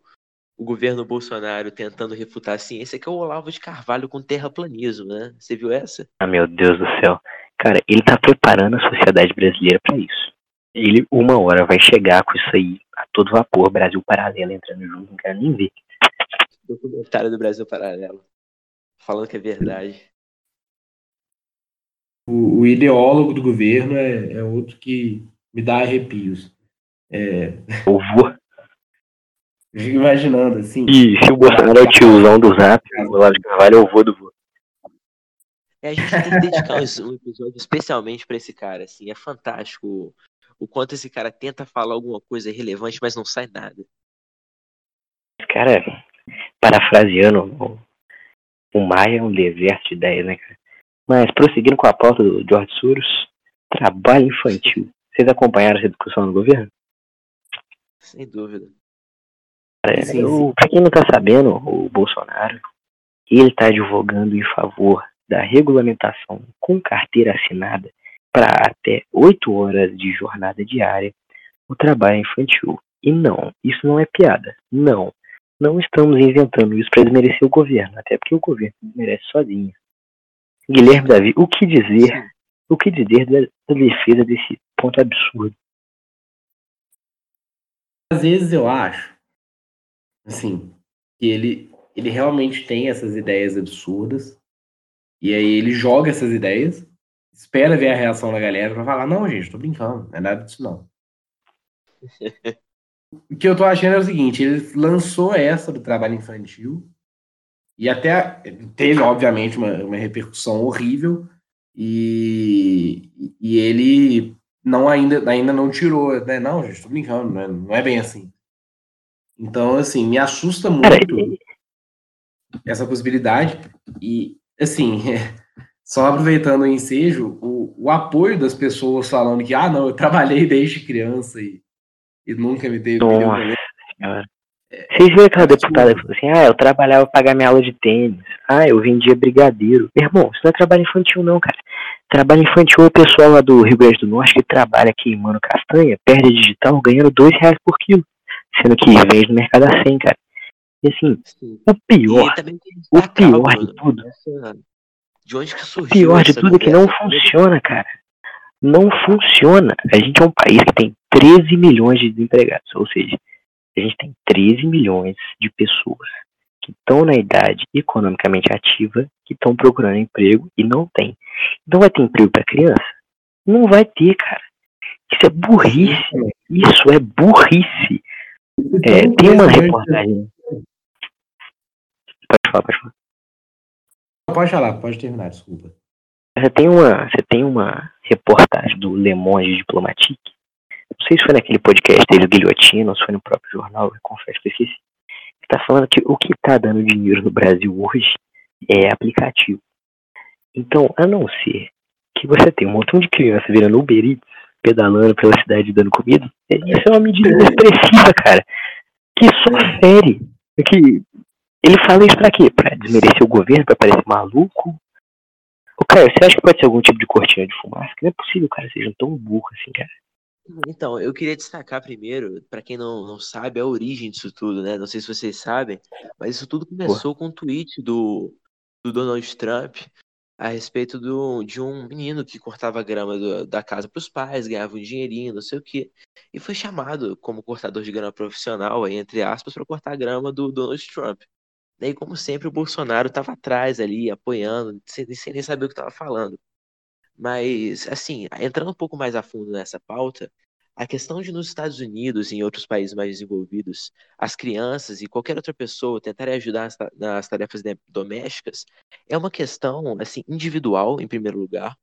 o governo Bolsonaro tentando refutar a ciência, que é o Olavo de Carvalho com terraplanismo, né? Você viu essa? Ah, meu Deus do céu. Cara, ele tá preparando a sociedade brasileira para isso. Ele, uma hora, vai chegar com isso aí a todo vapor, Brasil Paralelo entrando junto, não quero nem ver. Documentário do Brasil Paralelo. Falando que é verdade. O, o ideólogo do governo é, é outro que me dá arrepios. É... O vô. Fico imaginando, assim. E se o Bolsonaro é o tiozão do Zap, o Olavo de Carvalho é o vô do vô. É, a gente tem que dedicar um episódio especialmente para esse cara, assim, é fantástico o, quanto esse cara tenta falar alguma coisa relevante, mas não sai nada. Cara, parafraseando, o, o Maia é um deserto de ideias, né, cara? Mas prosseguindo com a pauta do George Soros, trabalho infantil. Vocês acompanharam essa discussão no governo? Sem dúvida. Para quem não está sabendo, o Bolsonaro ele está advogando em favor da regulamentação com carteira assinada para até oito horas de jornada diária o trabalho infantil. E não, isso não é piada. Não, não estamos inventando isso para desmerecer o governo, até porque o governo merece sozinho. Guilherme Davi, o que dizer? O que dizer da, da defesa desse ponto absurdo? Às vezes eu acho assim, que ele, ele realmente tem essas ideias absurdas, e aí ele joga essas ideias, espera ver a reação da galera pra falar, não, gente, tô brincando, não é nada disso não. o que eu tô achando é o seguinte, ele lançou essa do trabalho infantil, e até teve, obviamente, uma, uma repercussão horrível, e, e ele não ainda, ainda não tirou, né? Não, gente, tô brincando, não é, não é bem assim. Então, assim, me assusta muito essa possibilidade. E, assim, só aproveitando o ensejo, o, o, apoio das pessoas falando que, ah, não, eu trabalhei desde criança e, e nunca me teve. Nossa senhora. É, Vocês viram aquela deputada que falou assim: ah, eu trabalhava para pagar minha aula de tênis. Ah, eu vendia brigadeiro. Meu irmão, isso não é trabalho infantil, não, cara. Trabalho infantil é o pessoal lá do Rio Grande do Norte que trabalha queimando castanha, perde digital, ganhando dois reais por quilo sendo que vende no mercado a 100, cara. E assim, Sim. o pior, o pior de tudo, de onde que surgiu o pior de tudo é que não funciona, cara. Não funciona. A gente é um país que tem 13 milhões de desempregados, ou seja, a gente tem 13 milhões de pessoas que estão na idade economicamente ativa, que estão procurando emprego e não tem. Não vai ter emprego para criança? Não vai ter, cara. Isso é burrice. Isso é burrice. É, tem uma reportagem. Pode falar, pode falar. Pode falar, pode terminar, desculpa. Você tem uma, você tem uma reportagem do Le Monde Diplomatique. Não sei se foi naquele podcast dele, Guilhotina, ou se foi no próprio jornal, eu confesso que eu esqueci. Está falando que o que está dando dinheiro no Brasil hoje é aplicativo. Então, a não ser que você tem um montão de criança virando Uber Eats, pedalando pela cidade dando comida, isso é uma medida expressiva, cara. Que só fere. É que ele fala isso pra quê? Pra desmerecer o governo, pra parecer maluco? O cara, você acha que pode ser algum tipo de cortina de fumaça? Que não é possível o cara seja tão burro assim, cara. Então, eu queria destacar primeiro, para quem não, não sabe, a origem disso tudo, né? Não sei se vocês sabem, mas isso tudo começou com um tweet do, do Donald Trump a respeito do, de um menino que cortava grama do, da casa para os pais, ganhava um dinheirinho, não sei o quê. E foi chamado como cortador de grama profissional, aí, entre aspas, para cortar a grama do Donald Trump. E como sempre, o Bolsonaro estava atrás ali, apoiando, sem, sem nem saber o que estava falando. Mas, assim, entrando um pouco mais a fundo nessa pauta, a questão de nos Estados Unidos e em outros países mais desenvolvidos, as crianças e qualquer outra pessoa tentarem ajudar nas tarefas domésticas é uma questão assim individual em primeiro lugar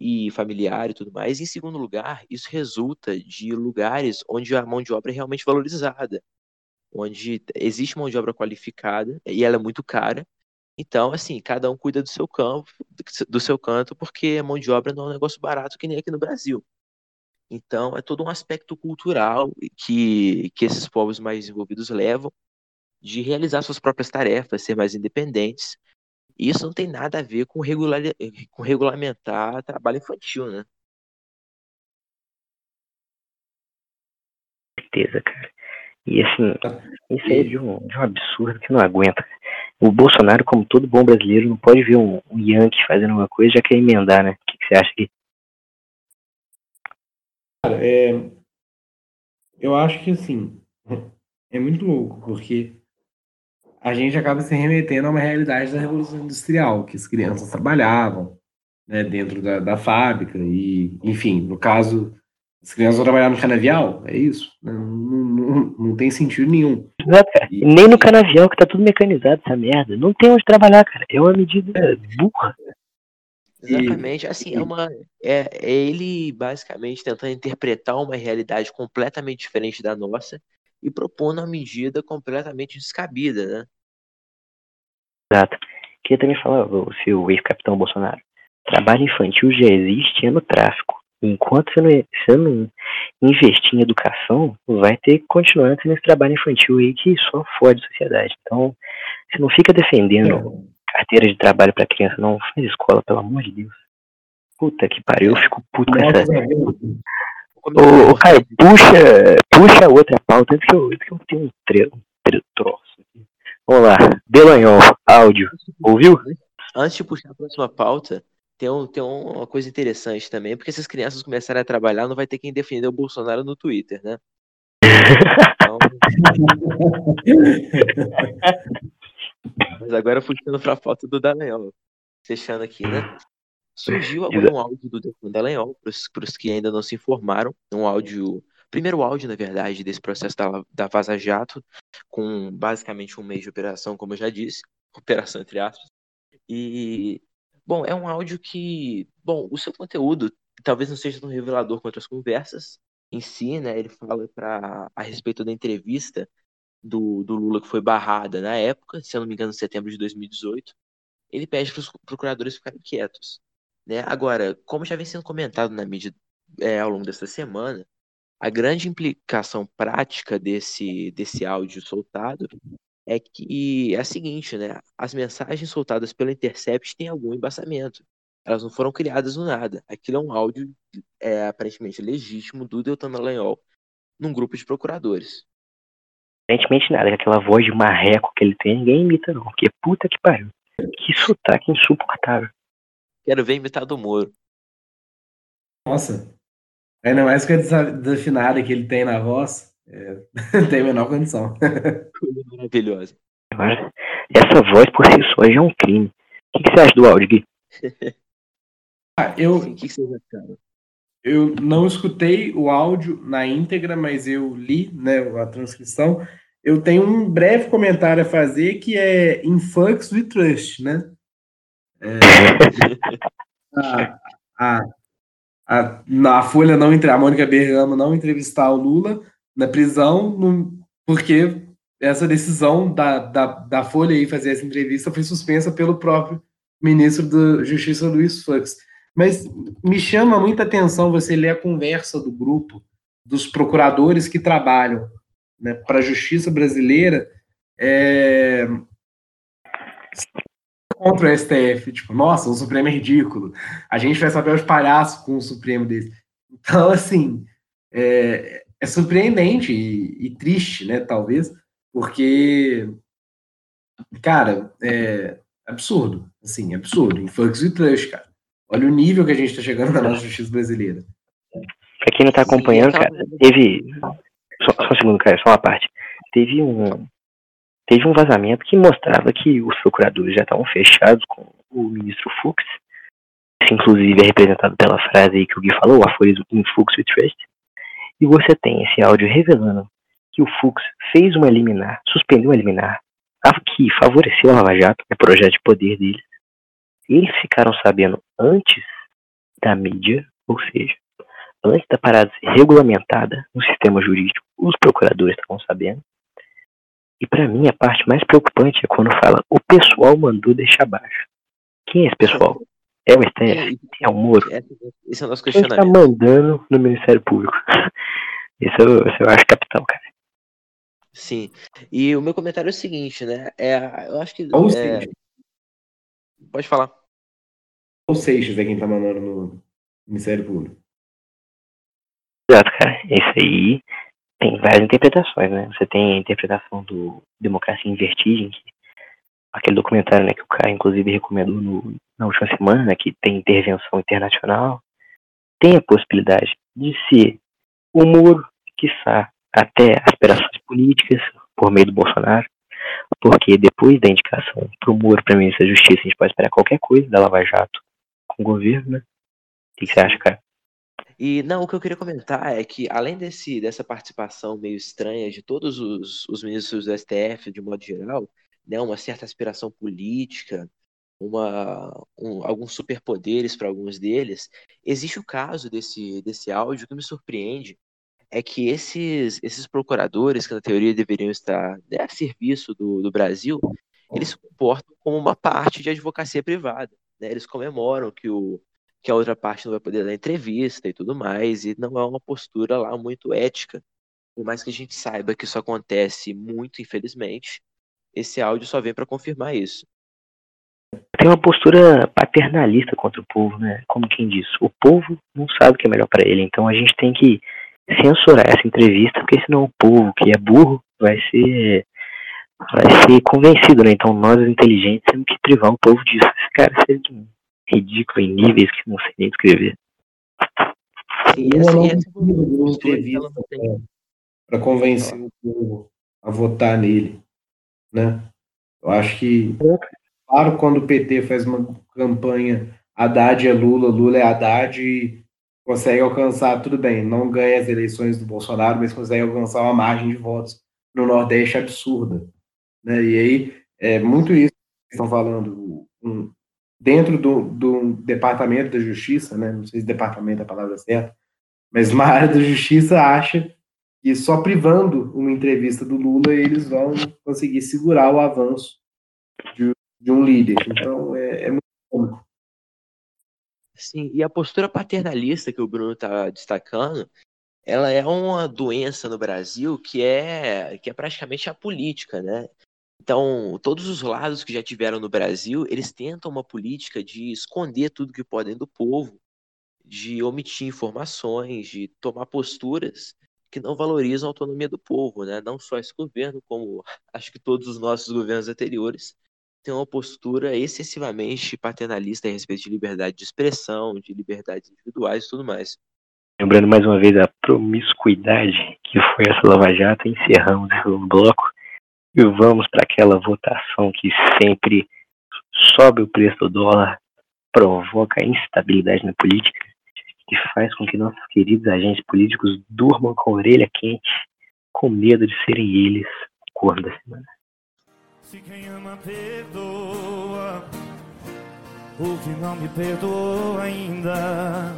e familiar e tudo mais. E, em segundo lugar, isso resulta de lugares onde a mão de obra é realmente valorizada. Onde existe mão de obra qualificada e ela é muito cara. Então, assim, cada um cuida do seu campo, do seu canto, porque a mão de obra não é um negócio barato que nem aqui no Brasil. Então, é todo um aspecto cultural que, que esses povos mais desenvolvidos levam de realizar suas próprias tarefas, ser mais independentes. E isso não tem nada a ver com, regular, com regulamentar trabalho infantil, né? certeza, cara. E assim, isso aí é de um, de um absurdo que não aguenta. O Bolsonaro, como todo bom brasileiro, não pode ver um, um Yankee fazendo uma coisa e já quer emendar, né? O que, que você acha aqui? Cara, é, eu acho que assim, é muito louco, porque a gente acaba se remetendo a uma realidade da Revolução Industrial, que as crianças trabalhavam né, dentro da, da fábrica, e, enfim, no caso as crianças vão trabalhar no canavial? É isso? Não, não, não tem sentido nenhum. Exato, cara. E... Nem no canavial, que tá tudo mecanizado, essa merda. Não tem onde trabalhar, cara. É uma medida burra. Exatamente, assim, é uma. É, é ele basicamente tentando interpretar uma realidade completamente diferente da nossa e propondo uma medida completamente descabida, né? Exato. Queria também falar, se o ex-capitão Bolsonaro, trabalho infantil já existe é no tráfico. Enquanto você não, você não investir em educação, vai ter que continuar tendo esse trabalho infantil aí que só fode a sociedade. Então, você não fica defendendo é. carteira de trabalho para criança, não. Faz escola, pelo amor de Deus. Puta que pariu, eu fico puto com essa. Ô, Caio, puxa, puxa outra pauta antes que eu, antes que eu tenho um, tre um troço aqui. Vamos lá, Belanhol, áudio, ouviu? Antes de puxar a próxima pauta, tem, um, tem uma coisa interessante também, porque se as crianças começarem a trabalhar, não vai ter quem defender o Bolsonaro no Twitter, né? Então... Mas agora puxando pra foto do Dallagnol. Fechando aqui, né? Surgiu agora um áudio do Dallagnol, para os que ainda não se informaram, um áudio, primeiro áudio, na verdade, desse processo da, da Vaza Jato, com basicamente um mês de operação, como eu já disse, operação entre aspas, e Bom, é um áudio que, bom, o seu conteúdo talvez não seja tão revelador quanto as conversas em si, né? Ele fala para a respeito da entrevista do, do Lula que foi barrada na época, se eu não me engano, em setembro de 2018. Ele pede para os procuradores ficarem quietos, né? Agora, como já vem sendo comentado na mídia é, ao longo dessa semana, a grande implicação prática desse, desse áudio soltado é que é a seguinte, né? As mensagens soltadas pela Intercept têm algum embasamento. Elas não foram criadas do nada. Aquilo é um áudio é, aparentemente legítimo do Deltan Dallagnol num grupo de procuradores. Aparentemente nada, aquela voz de marreco que ele tem, ninguém imita não. Porque puta que pariu. Que sotaque insuportável. Quero ver imitar do Moro. Nossa. Ainda mais com a desafinada que ele tem na voz. É, não tem a menor condição. Maravilhosa. Essa voz por si só já é um crime. O que, que você acha do áudio, Gui? ah, eu, o que, que Eu não escutei o áudio na íntegra, mas eu li né, a transcrição. Eu tenho um breve comentário a fazer que é Influx We Trust, né? É, a, a, a, na Folha não entre a Mônica Bergamo não entrevistar o Lula, na prisão, no, porque essa decisão da, da, da Folha aí fazer essa entrevista foi suspensa pelo próprio ministro da Justiça, Luiz Fux. Mas me chama muita atenção você ler a conversa do grupo dos procuradores que trabalham né, para a justiça brasileira é, contra o STF. Tipo, nossa, o Supremo é ridículo. A gente vai saber os palhaços com o Supremo desse. Então, assim, é, é surpreendente e, e, triste, né, talvez, porque, cara, é absurdo, assim, absurdo, influx e trust, cara. Olha o nível que a gente está chegando na nossa justiça brasileira. Pra quem não tá acompanhando, cara, teve, só, só um segundo, cara, só uma parte, teve um, teve um vazamento que mostrava que os procuradores já estavam fechados com o ministro Fux, que inclusive é representado pela frase aí que o Gui falou, a folha in Fux we trust, e você tem esse áudio revelando que o Fux fez uma liminar, suspendeu uma liminar, que favoreceu a Lava Jato, é projeto de poder deles. Eles ficaram sabendo antes da mídia, ou seja, antes da parada regulamentada no sistema jurídico, os procuradores estavam sabendo. E para mim a parte mais preocupante é quando fala o pessoal mandou deixar baixo. Quem é esse pessoal? É o STF? É o Moro? Esse é o nosso Quem está mandando no Ministério Público? Isso eu, isso eu acho capital, cara. Sim. E o meu comentário é o seguinte, né? É, eu acho que. Ou é... Pode falar. O Seixas é quem tá mandando no Ministério Público. Exato, cara. Isso aí tem várias interpretações, né? Você tem a interpretação do Democracia em Vertigem, que, aquele documentário né, que o cara, inclusive, recomendou no, na última semana, que tem intervenção internacional. Tem a possibilidade de ser o muro, quiçá, até aspirações políticas, por meio do Bolsonaro, porque depois da indicação para o Moro para ministro da Justiça, a gente pode esperar qualquer coisa da Lava Jato com o governo, né? O que, que você acha, cara? E não, o que eu queria comentar é que, além desse, dessa participação meio estranha de todos os, os ministros do STF, de modo geral, né, uma certa aspiração política, uma, um, alguns superpoderes para alguns deles, existe o caso desse, desse áudio que me surpreende, é que esses, esses procuradores, que na teoria deveriam estar né, a serviço do, do Brasil, eles se comportam como uma parte de advocacia privada. Né? Eles comemoram que o, que a outra parte não vai poder dar entrevista e tudo mais, e não é uma postura lá muito ética. Por mais que a gente saiba que isso acontece muito, infelizmente, esse áudio só vem para confirmar isso. Tem uma postura paternalista contra o povo, né? Como quem diz, o povo não sabe o que é melhor para ele, então a gente tem que censurar essa entrevista, porque senão o povo que é burro vai ser vai ser convencido, né? Então nós inteligentes temos que privar o povo disso. Esse cara seria ridículo em níveis que não sei nem descrever. E assim, essa entrevista para convencer o povo a votar nele, né? Eu acho que, claro, quando o PT faz uma campanha Haddad é Lula, Lula é Haddad e consegue alcançar, tudo bem, não ganha as eleições do Bolsonaro, mas consegue alcançar uma margem de votos no Nordeste absurda. Né? E aí, é muito isso que estão falando. Um, dentro do, do departamento da justiça, né, não sei se departamento é a palavra certa, mas uma área da justiça acha que só privando uma entrevista do Lula eles vão conseguir segurar o avanço de, de um líder. Então é, é muito cômico. Sim, e a postura paternalista que o Bruno está destacando, ela é uma doença no Brasil que é que é praticamente a política, né? Então, todos os lados que já tiveram no Brasil, eles tentam uma política de esconder tudo que podem do povo, de omitir informações, de tomar posturas que não valorizam a autonomia do povo, né? Não só esse governo, como acho que todos os nossos governos anteriores têm uma postura excessivamente paternalista a respeito de liberdade de expressão, de liberdades individuais e tudo mais. Lembrando mais uma vez a promiscuidade que foi essa Lava Jato, encerramos o bloco e vamos para aquela votação que sempre sobe o preço do dólar, provoca instabilidade na política e faz com que nossos queridos agentes políticos durmam com a orelha quente, com medo de serem eles o corno da semana. Se quem ama perdoa, o que não me perdoa ainda,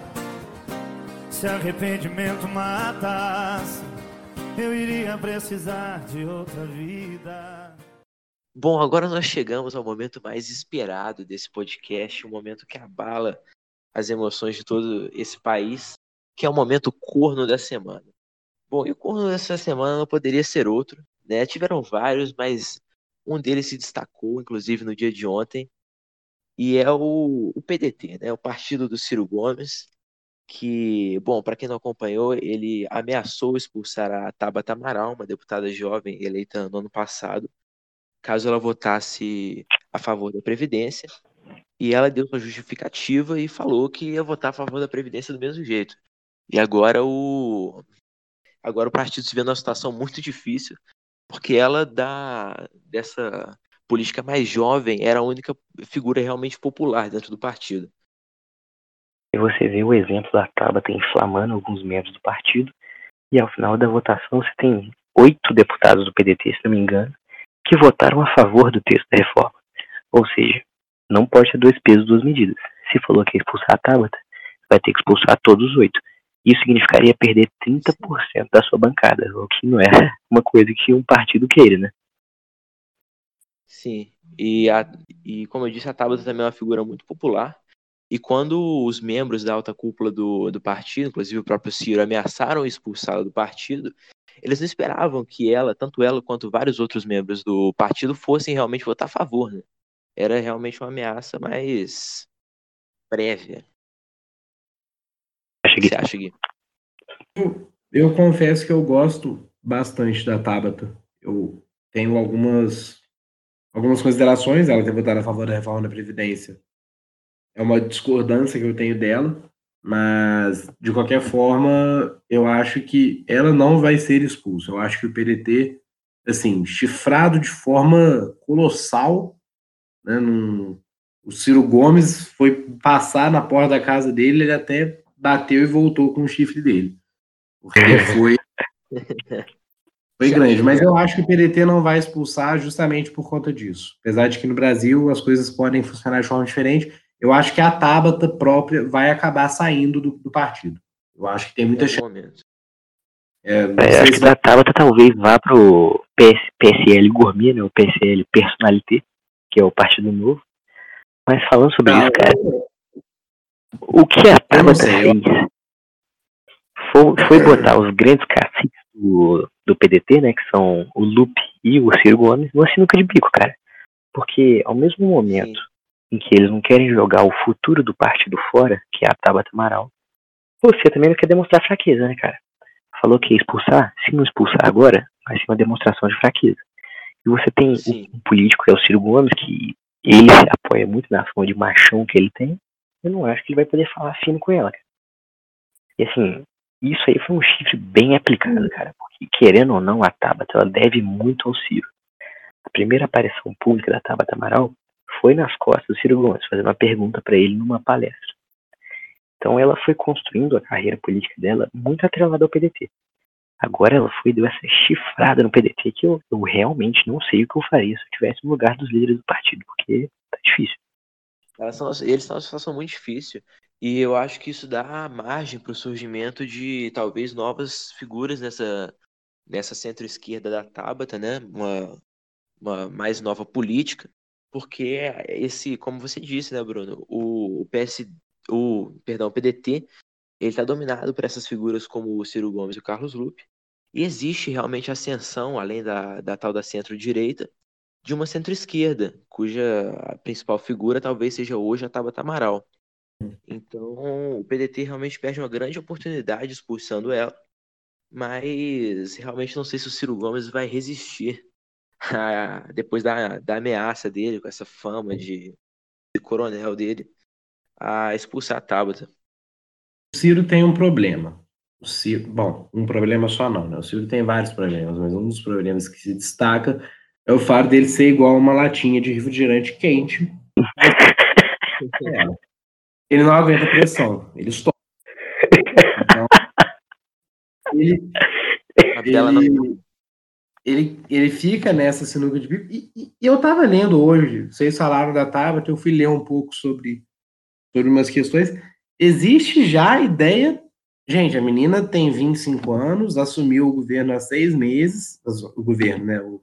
se arrependimento matasse eu iria precisar de outra vida. Bom, agora nós chegamos ao momento mais esperado desse podcast, um momento que abala as emoções de todo esse país, que é o momento corno da semana. Bom, e o corno dessa semana não poderia ser outro, né? Tiveram vários, mas um deles se destacou, inclusive no dia de ontem, e é o, o PDT, né? O partido do Ciro Gomes, que, bom, para quem não acompanhou, ele ameaçou expulsar a Tabata Amaral, uma deputada jovem eleita no ano passado, caso ela votasse a favor da Previdência. E ela deu uma justificativa e falou que ia votar a favor da Previdência do mesmo jeito. E agora o, agora o partido se vê numa situação muito difícil, porque ela, da, dessa política mais jovem, era a única figura realmente popular dentro do partido. E você vê o exemplo da Tabata inflamando alguns membros do partido, e ao final da votação você tem oito deputados do PDT, se não me engano, que votaram a favor do texto da reforma. Ou seja, não pode ter dois pesos, duas medidas. Se falou que ia expulsar a Tabata, vai ter que expulsar todos os oito. Isso significaria perder 30% da sua bancada, o que não é uma coisa que um partido queira, né? Sim, e, a, e como eu disse, a Tabata também é uma figura muito popular. E quando os membros da alta cúpula do, do partido, inclusive o próprio Ciro, ameaçaram expulsá-la do partido, eles não esperavam que ela, tanto ela quanto vários outros membros do partido, fossem realmente votar a favor. Né? Era realmente uma ameaça mais prévia. O que você acha, Gui? Eu, eu confesso que eu gosto bastante da Tabata. Eu tenho algumas algumas considerações. Ela ter votado a favor da reforma da Previdência. É uma discordância que eu tenho dela, mas de qualquer forma, eu acho que ela não vai ser expulsa. Eu acho que o PDT, assim, chifrado de forma colossal, né, num, o Ciro Gomes foi passar na porta da casa dele, ele até bateu e voltou com o chifre dele. Porque foi foi grande, mas eu acho que o PDT não vai expulsar justamente por conta disso. Apesar de que no Brasil as coisas podem funcionar de forma diferente, eu acho que a Tabata própria vai acabar saindo do, do partido. Eu acho que tem muita chance. É, é, acho que a Tabata talvez vá pro PS, PSL Gourmet, né, o PSL Personalité, que é o Partido Novo. Mas falando sobre ah, isso, cara, o que a Tabata fez foi, foi botar os grandes caciques do, do PDT, né, que são o Lupe e o Ciro Gomes, numa sinuca de bico, cara. Porque ao mesmo momento Sim. em que eles não querem jogar o futuro do partido fora, que é a Tabata Amaral, você também não quer demonstrar fraqueza, né, cara? Falou que ia expulsar, se não expulsar agora, vai ser uma demonstração de fraqueza. E você tem um, um político que é o Ciro Gomes, que ele se apoia muito na forma de machão que ele tem, eu não acho que ele vai poder falar fino com ela, cara. E assim, isso aí foi um chifre bem aplicado, cara, porque querendo ou não, a Tabata ela deve muito ao Ciro. A primeira aparição pública da Tabata Amaral foi nas costas do Ciro Gomes, fazendo uma pergunta para ele numa palestra. Então ela foi construindo a carreira política dela muito atrelada ao PDT. Agora ela foi deu essa chifrada no PDT que eu, eu realmente não sei o que eu faria se eu estivesse no lugar dos líderes do partido, porque tá difícil. Eles estão numa situação muito difícil. E eu acho que isso dá margem para o surgimento de talvez novas figuras nessa, nessa centro-esquerda da Tabata, né? Uma, uma mais nova política, porque esse, como você disse, né, Bruno, o, o PS, o, perdão, o PDT, ele está dominado por essas figuras como o Ciro Gomes e o Carlos Lupe, e existe realmente ascensão, além da, da tal da centro-direita, de uma centro-esquerda, cuja principal figura talvez seja hoje a Tabata Amaral. Então, o PDT realmente perde uma grande oportunidade expulsando ela, mas realmente não sei se o Ciro Gomes vai resistir a, depois da, da ameaça dele, com essa fama de, de coronel dele, a expulsar a Tabata. O Ciro tem um problema. O Ciro, bom, um problema só não, né? O Ciro tem vários problemas, mas um dos problemas que se destaca é o fato dele ser igual uma latinha de refrigerante quente. é ele não aguenta pressão, ele estoura. Então, ele, ele, ele, ele, fica nessa sinuca de bico. E, e, eu tava lendo hoje, vocês falaram da Tabata, eu fui ler um pouco sobre, sobre umas questões. Existe já a ideia. Gente, a menina tem 25 anos, assumiu o governo há seis meses, o governo, né? O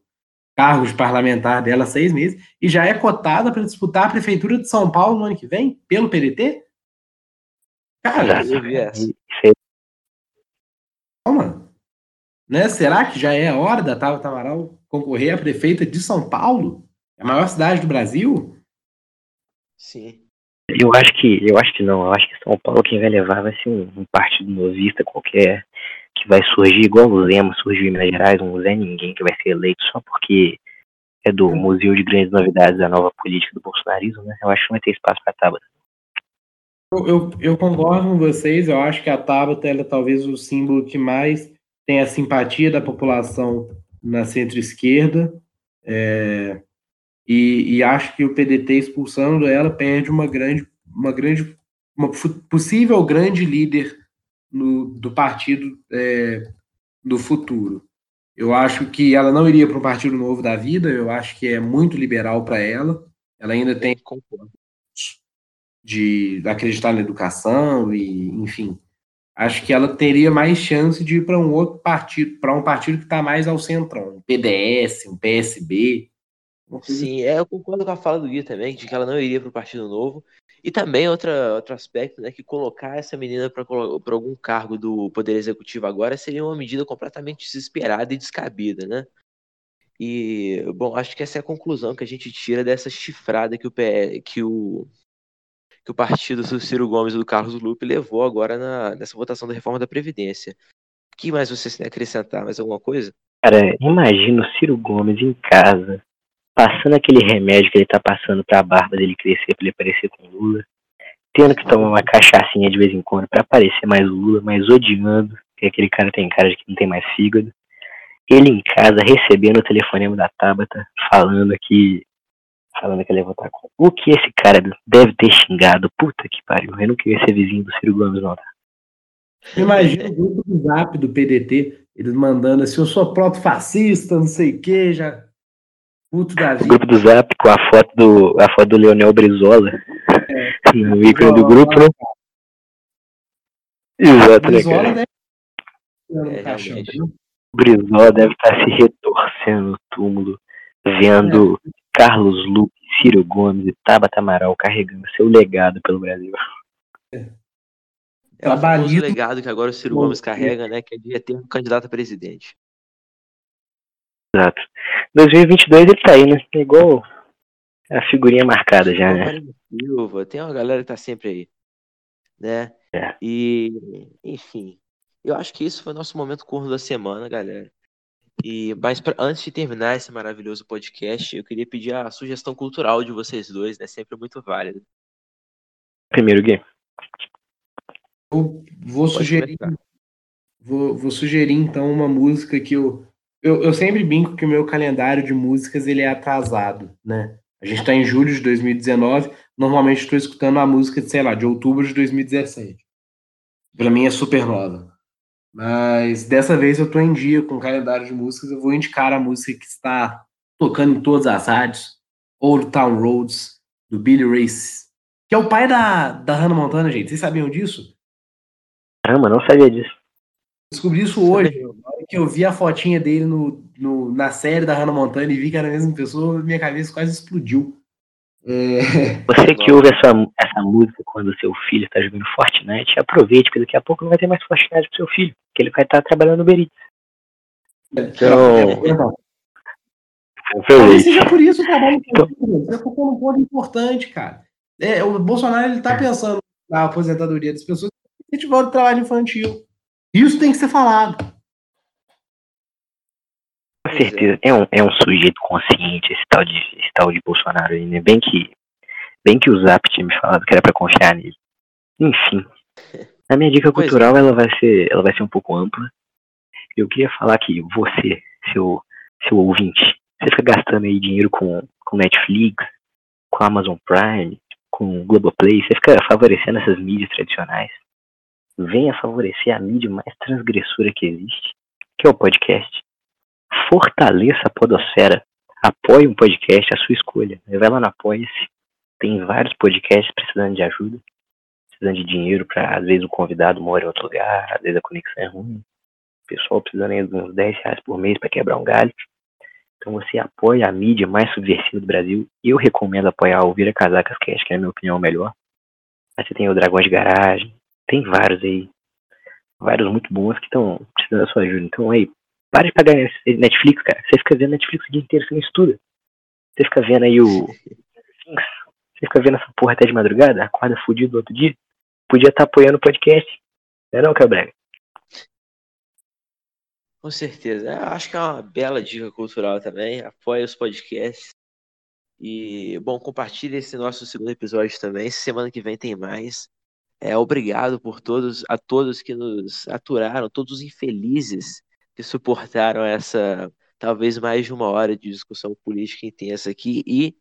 cargo de parlamentar dela há seis meses, e já é cotada para disputar a prefeitura de São Paulo no ano que vem, pelo PDT? Cara, calma. Né? Será que já é a hora da Tabata Amaral concorrer à prefeita de São Paulo? A maior cidade do Brasil? Sim. Eu acho que, eu acho que não. Eu acho que São Paulo quem vai levar vai ser um, um partido novista qualquer que vai surgir igual o Zema surgiu em Minas Gerais, um Zé Ninguém que vai ser eleito só porque é do Museu de Grandes Novidades da Nova Política do Bolsonarismo, né? Eu acho que não vai ter espaço para Tabata. Eu, eu, eu, concordo com vocês, eu acho que a Tabata é talvez o símbolo que mais tem a simpatia da população na centro-esquerda, é, e, e, acho que o PDT expulsando ela perde uma grande, uma grande, uma possível grande líder no, do partido é, do futuro. Eu acho que ela não iria para um partido novo da vida, eu acho que é muito liberal para ela. Ela ainda tem de acreditar na educação e, enfim, acho que ela teria mais chance de ir para um outro partido, para um partido que está mais ao centrão, um PDS, um PSB, Sim, é, eu concordo com a fala do Gui também, de que ela não iria para o Partido Novo. E também outra, outro aspecto, né, que colocar essa menina para algum cargo do Poder Executivo agora seria uma medida completamente desesperada e descabida, né? E, bom, acho que essa é a conclusão que a gente tira dessa chifrada que o, PE, que o, que o partido do Ciro Gomes e do Carlos Lupe levou agora na, nessa votação da reforma da Previdência. O que mais vocês têm a acrescentar? Mais alguma coisa? Cara, imagina o Ciro Gomes em casa, passando aquele remédio que ele tá passando pra barba dele crescer pra ele parecer com Lula, tendo que tomar uma cachaçinha de vez em quando pra parecer mais Lula, mas odiando, porque aquele cara tem cara de que não tem mais fígado. Ele em casa recebendo o telefonema da Tabata, falando que. Falando que ele ia votar com. O que esse cara deve ter xingado? Puta que pariu. Eu não queria ser vizinho do Ciro Gomes, não, tá? Imagina o grupo do zap do PDT, eles mandando assim, eu sou proto-fascista, não sei o que, já Puto da vida. O grupo do Zap com a foto do, a foto do Leonel Brizola. É. No ícone do grupo, né? Exato, né, cara? Deve... É, o Brizola deve estar se retorcendo no túmulo, vendo é. Carlos Lupe, Ciro Gomes e Tabata Amaral carregando seu legado pelo Brasil. É. É o legado que agora o Ciro Gomes carrega, né? Que é de ter um candidato a presidente. Exato. 2022 ele tá aí, né? É igual a figurinha marcada já, né? Silva, tem uma galera que tá sempre aí, né? É. E, enfim, eu acho que isso foi nosso momento corno da semana, galera. E, mas pra, antes de terminar esse maravilhoso podcast, eu queria pedir a sugestão cultural de vocês dois, né? Sempre muito válida. Primeiro, Gui. Eu vou sugerir, vou, vou, sugerir então uma música que eu eu, eu sempre brinco que o meu calendário de músicas ele é atrasado, né? A gente está em julho de 2019, normalmente estou escutando a música de, sei lá, de outubro de 2017. Para mim é super nova. Mas dessa vez eu estou em dia com o calendário de músicas, eu vou indicar a música que está tocando em todas as rádios, Old Town Roads, do Billy Race, que é o pai da, da Hannah Montana, gente. Vocês sabiam disso? Caramba, não sabia disso. Descobri isso hoje. Que eu vi a fotinha dele no, no, na série da Hannah Montana e vi que era a mesma pessoa, minha cabeça quase explodiu. É... Você que ouve essa, essa música quando seu filho está jogando Fortnite, aproveite, porque daqui a pouco não vai ter mais Fortnite pro seu filho, que ele vai estar tá trabalhando no Berit. Então. então Talvez seja por isso o trabalho que então... Você focou num ponto importante, cara. É, o Bolsonaro ele tá pensando na aposentadoria das pessoas que tiver o trabalho infantil. Isso tem que ser falado. Com certeza. É um, é um sujeito consciente esse tal de, esse tal de Bolsonaro aí, né? Bem que, bem que o Zap tinha me falado que era pra confiar nele. Enfim. A minha dica cultural ela vai ser, ela vai ser um pouco ampla. Eu queria falar que você, seu, seu ouvinte, você fica gastando aí dinheiro com, com Netflix, com Amazon Prime, com Globoplay, você fica favorecendo essas mídias tradicionais venha favorecer a mídia mais transgressora que existe, que é o podcast. Fortaleça a podosfera. Apoie um podcast, a sua escolha. Vai lá no Apoia-se. Tem vários podcasts precisando de ajuda, precisando de dinheiro para, às vezes, o convidado mora em outro lugar, às vezes a conexão é ruim. O pessoal precisando de uns 10 reais por mês para quebrar um galho. Então você apoia a mídia mais subversiva do Brasil. Eu recomendo apoiar o Vira Casacas Cast, que é, na minha opinião, o melhor. Aí você tem o Dragões de Garagem, tem vários aí. Vários muito bons que estão precisando da sua ajuda. Então aí, para de pagar Netflix, cara. Você fica vendo Netflix o dia inteiro, você não estuda. Você fica vendo aí o. Você fica vendo essa porra até de madrugada, acorda fudido no outro dia. Podia estar tá apoiando o podcast. Não é não, Cabrega? Com certeza. Eu acho que é uma bela dica cultural também. Apoie os podcasts. E, bom, compartilhe esse nosso segundo episódio também. Semana que vem tem mais. É, obrigado por todos, a todos que nos aturaram, todos os infelizes que suportaram essa talvez mais de uma hora de discussão política intensa aqui e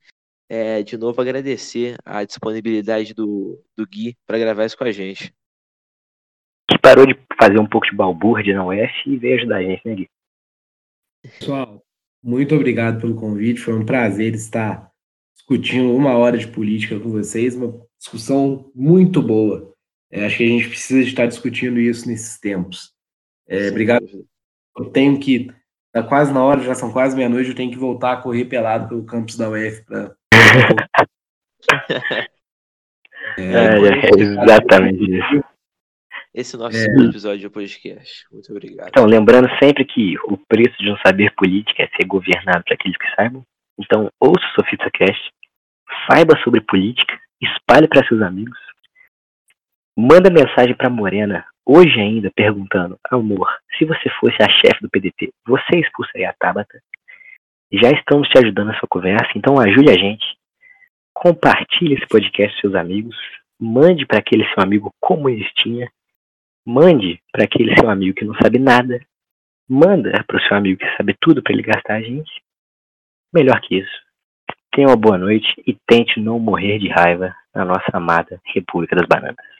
é, de novo agradecer a disponibilidade do, do Gui para gravar isso com a gente. Que parou de fazer um pouco de balbúrdia na UF e veio ajudar a gente, né, Gui? Pessoal, muito obrigado pelo convite. Foi um prazer estar discutindo uma hora de política com vocês, uma discussão muito boa. É, acho que a gente precisa estar discutindo isso nesses tempos. É, obrigado. Eu tenho que Tá quase na hora, já são quase meia-noite, eu tenho que voltar a correr pelado pelo campus da UF para é, é, é, exatamente isso. Esse é o nosso é. segundo episódio do podcast. Muito obrigado. Então, lembrando sempre que o preço de um saber política é ser governado para aqueles que saibam. Então, ouça o Sofita Cast, saiba sobre política, espalhe para seus amigos, manda mensagem para Morena hoje ainda perguntando: Amor, se você fosse a chefe do PDT, você expulsaria a Tabata? Já estamos te ajudando nessa conversa, então ajude a gente. Compartilhe esse podcast com seus amigos. Mande para aquele seu amigo comunistinha Mande para aquele seu amigo que não sabe nada. Manda para o seu amigo que sabe tudo para ele gastar a gente. Melhor que isso. Tenha uma boa noite e tente não morrer de raiva na nossa amada República das Bananas.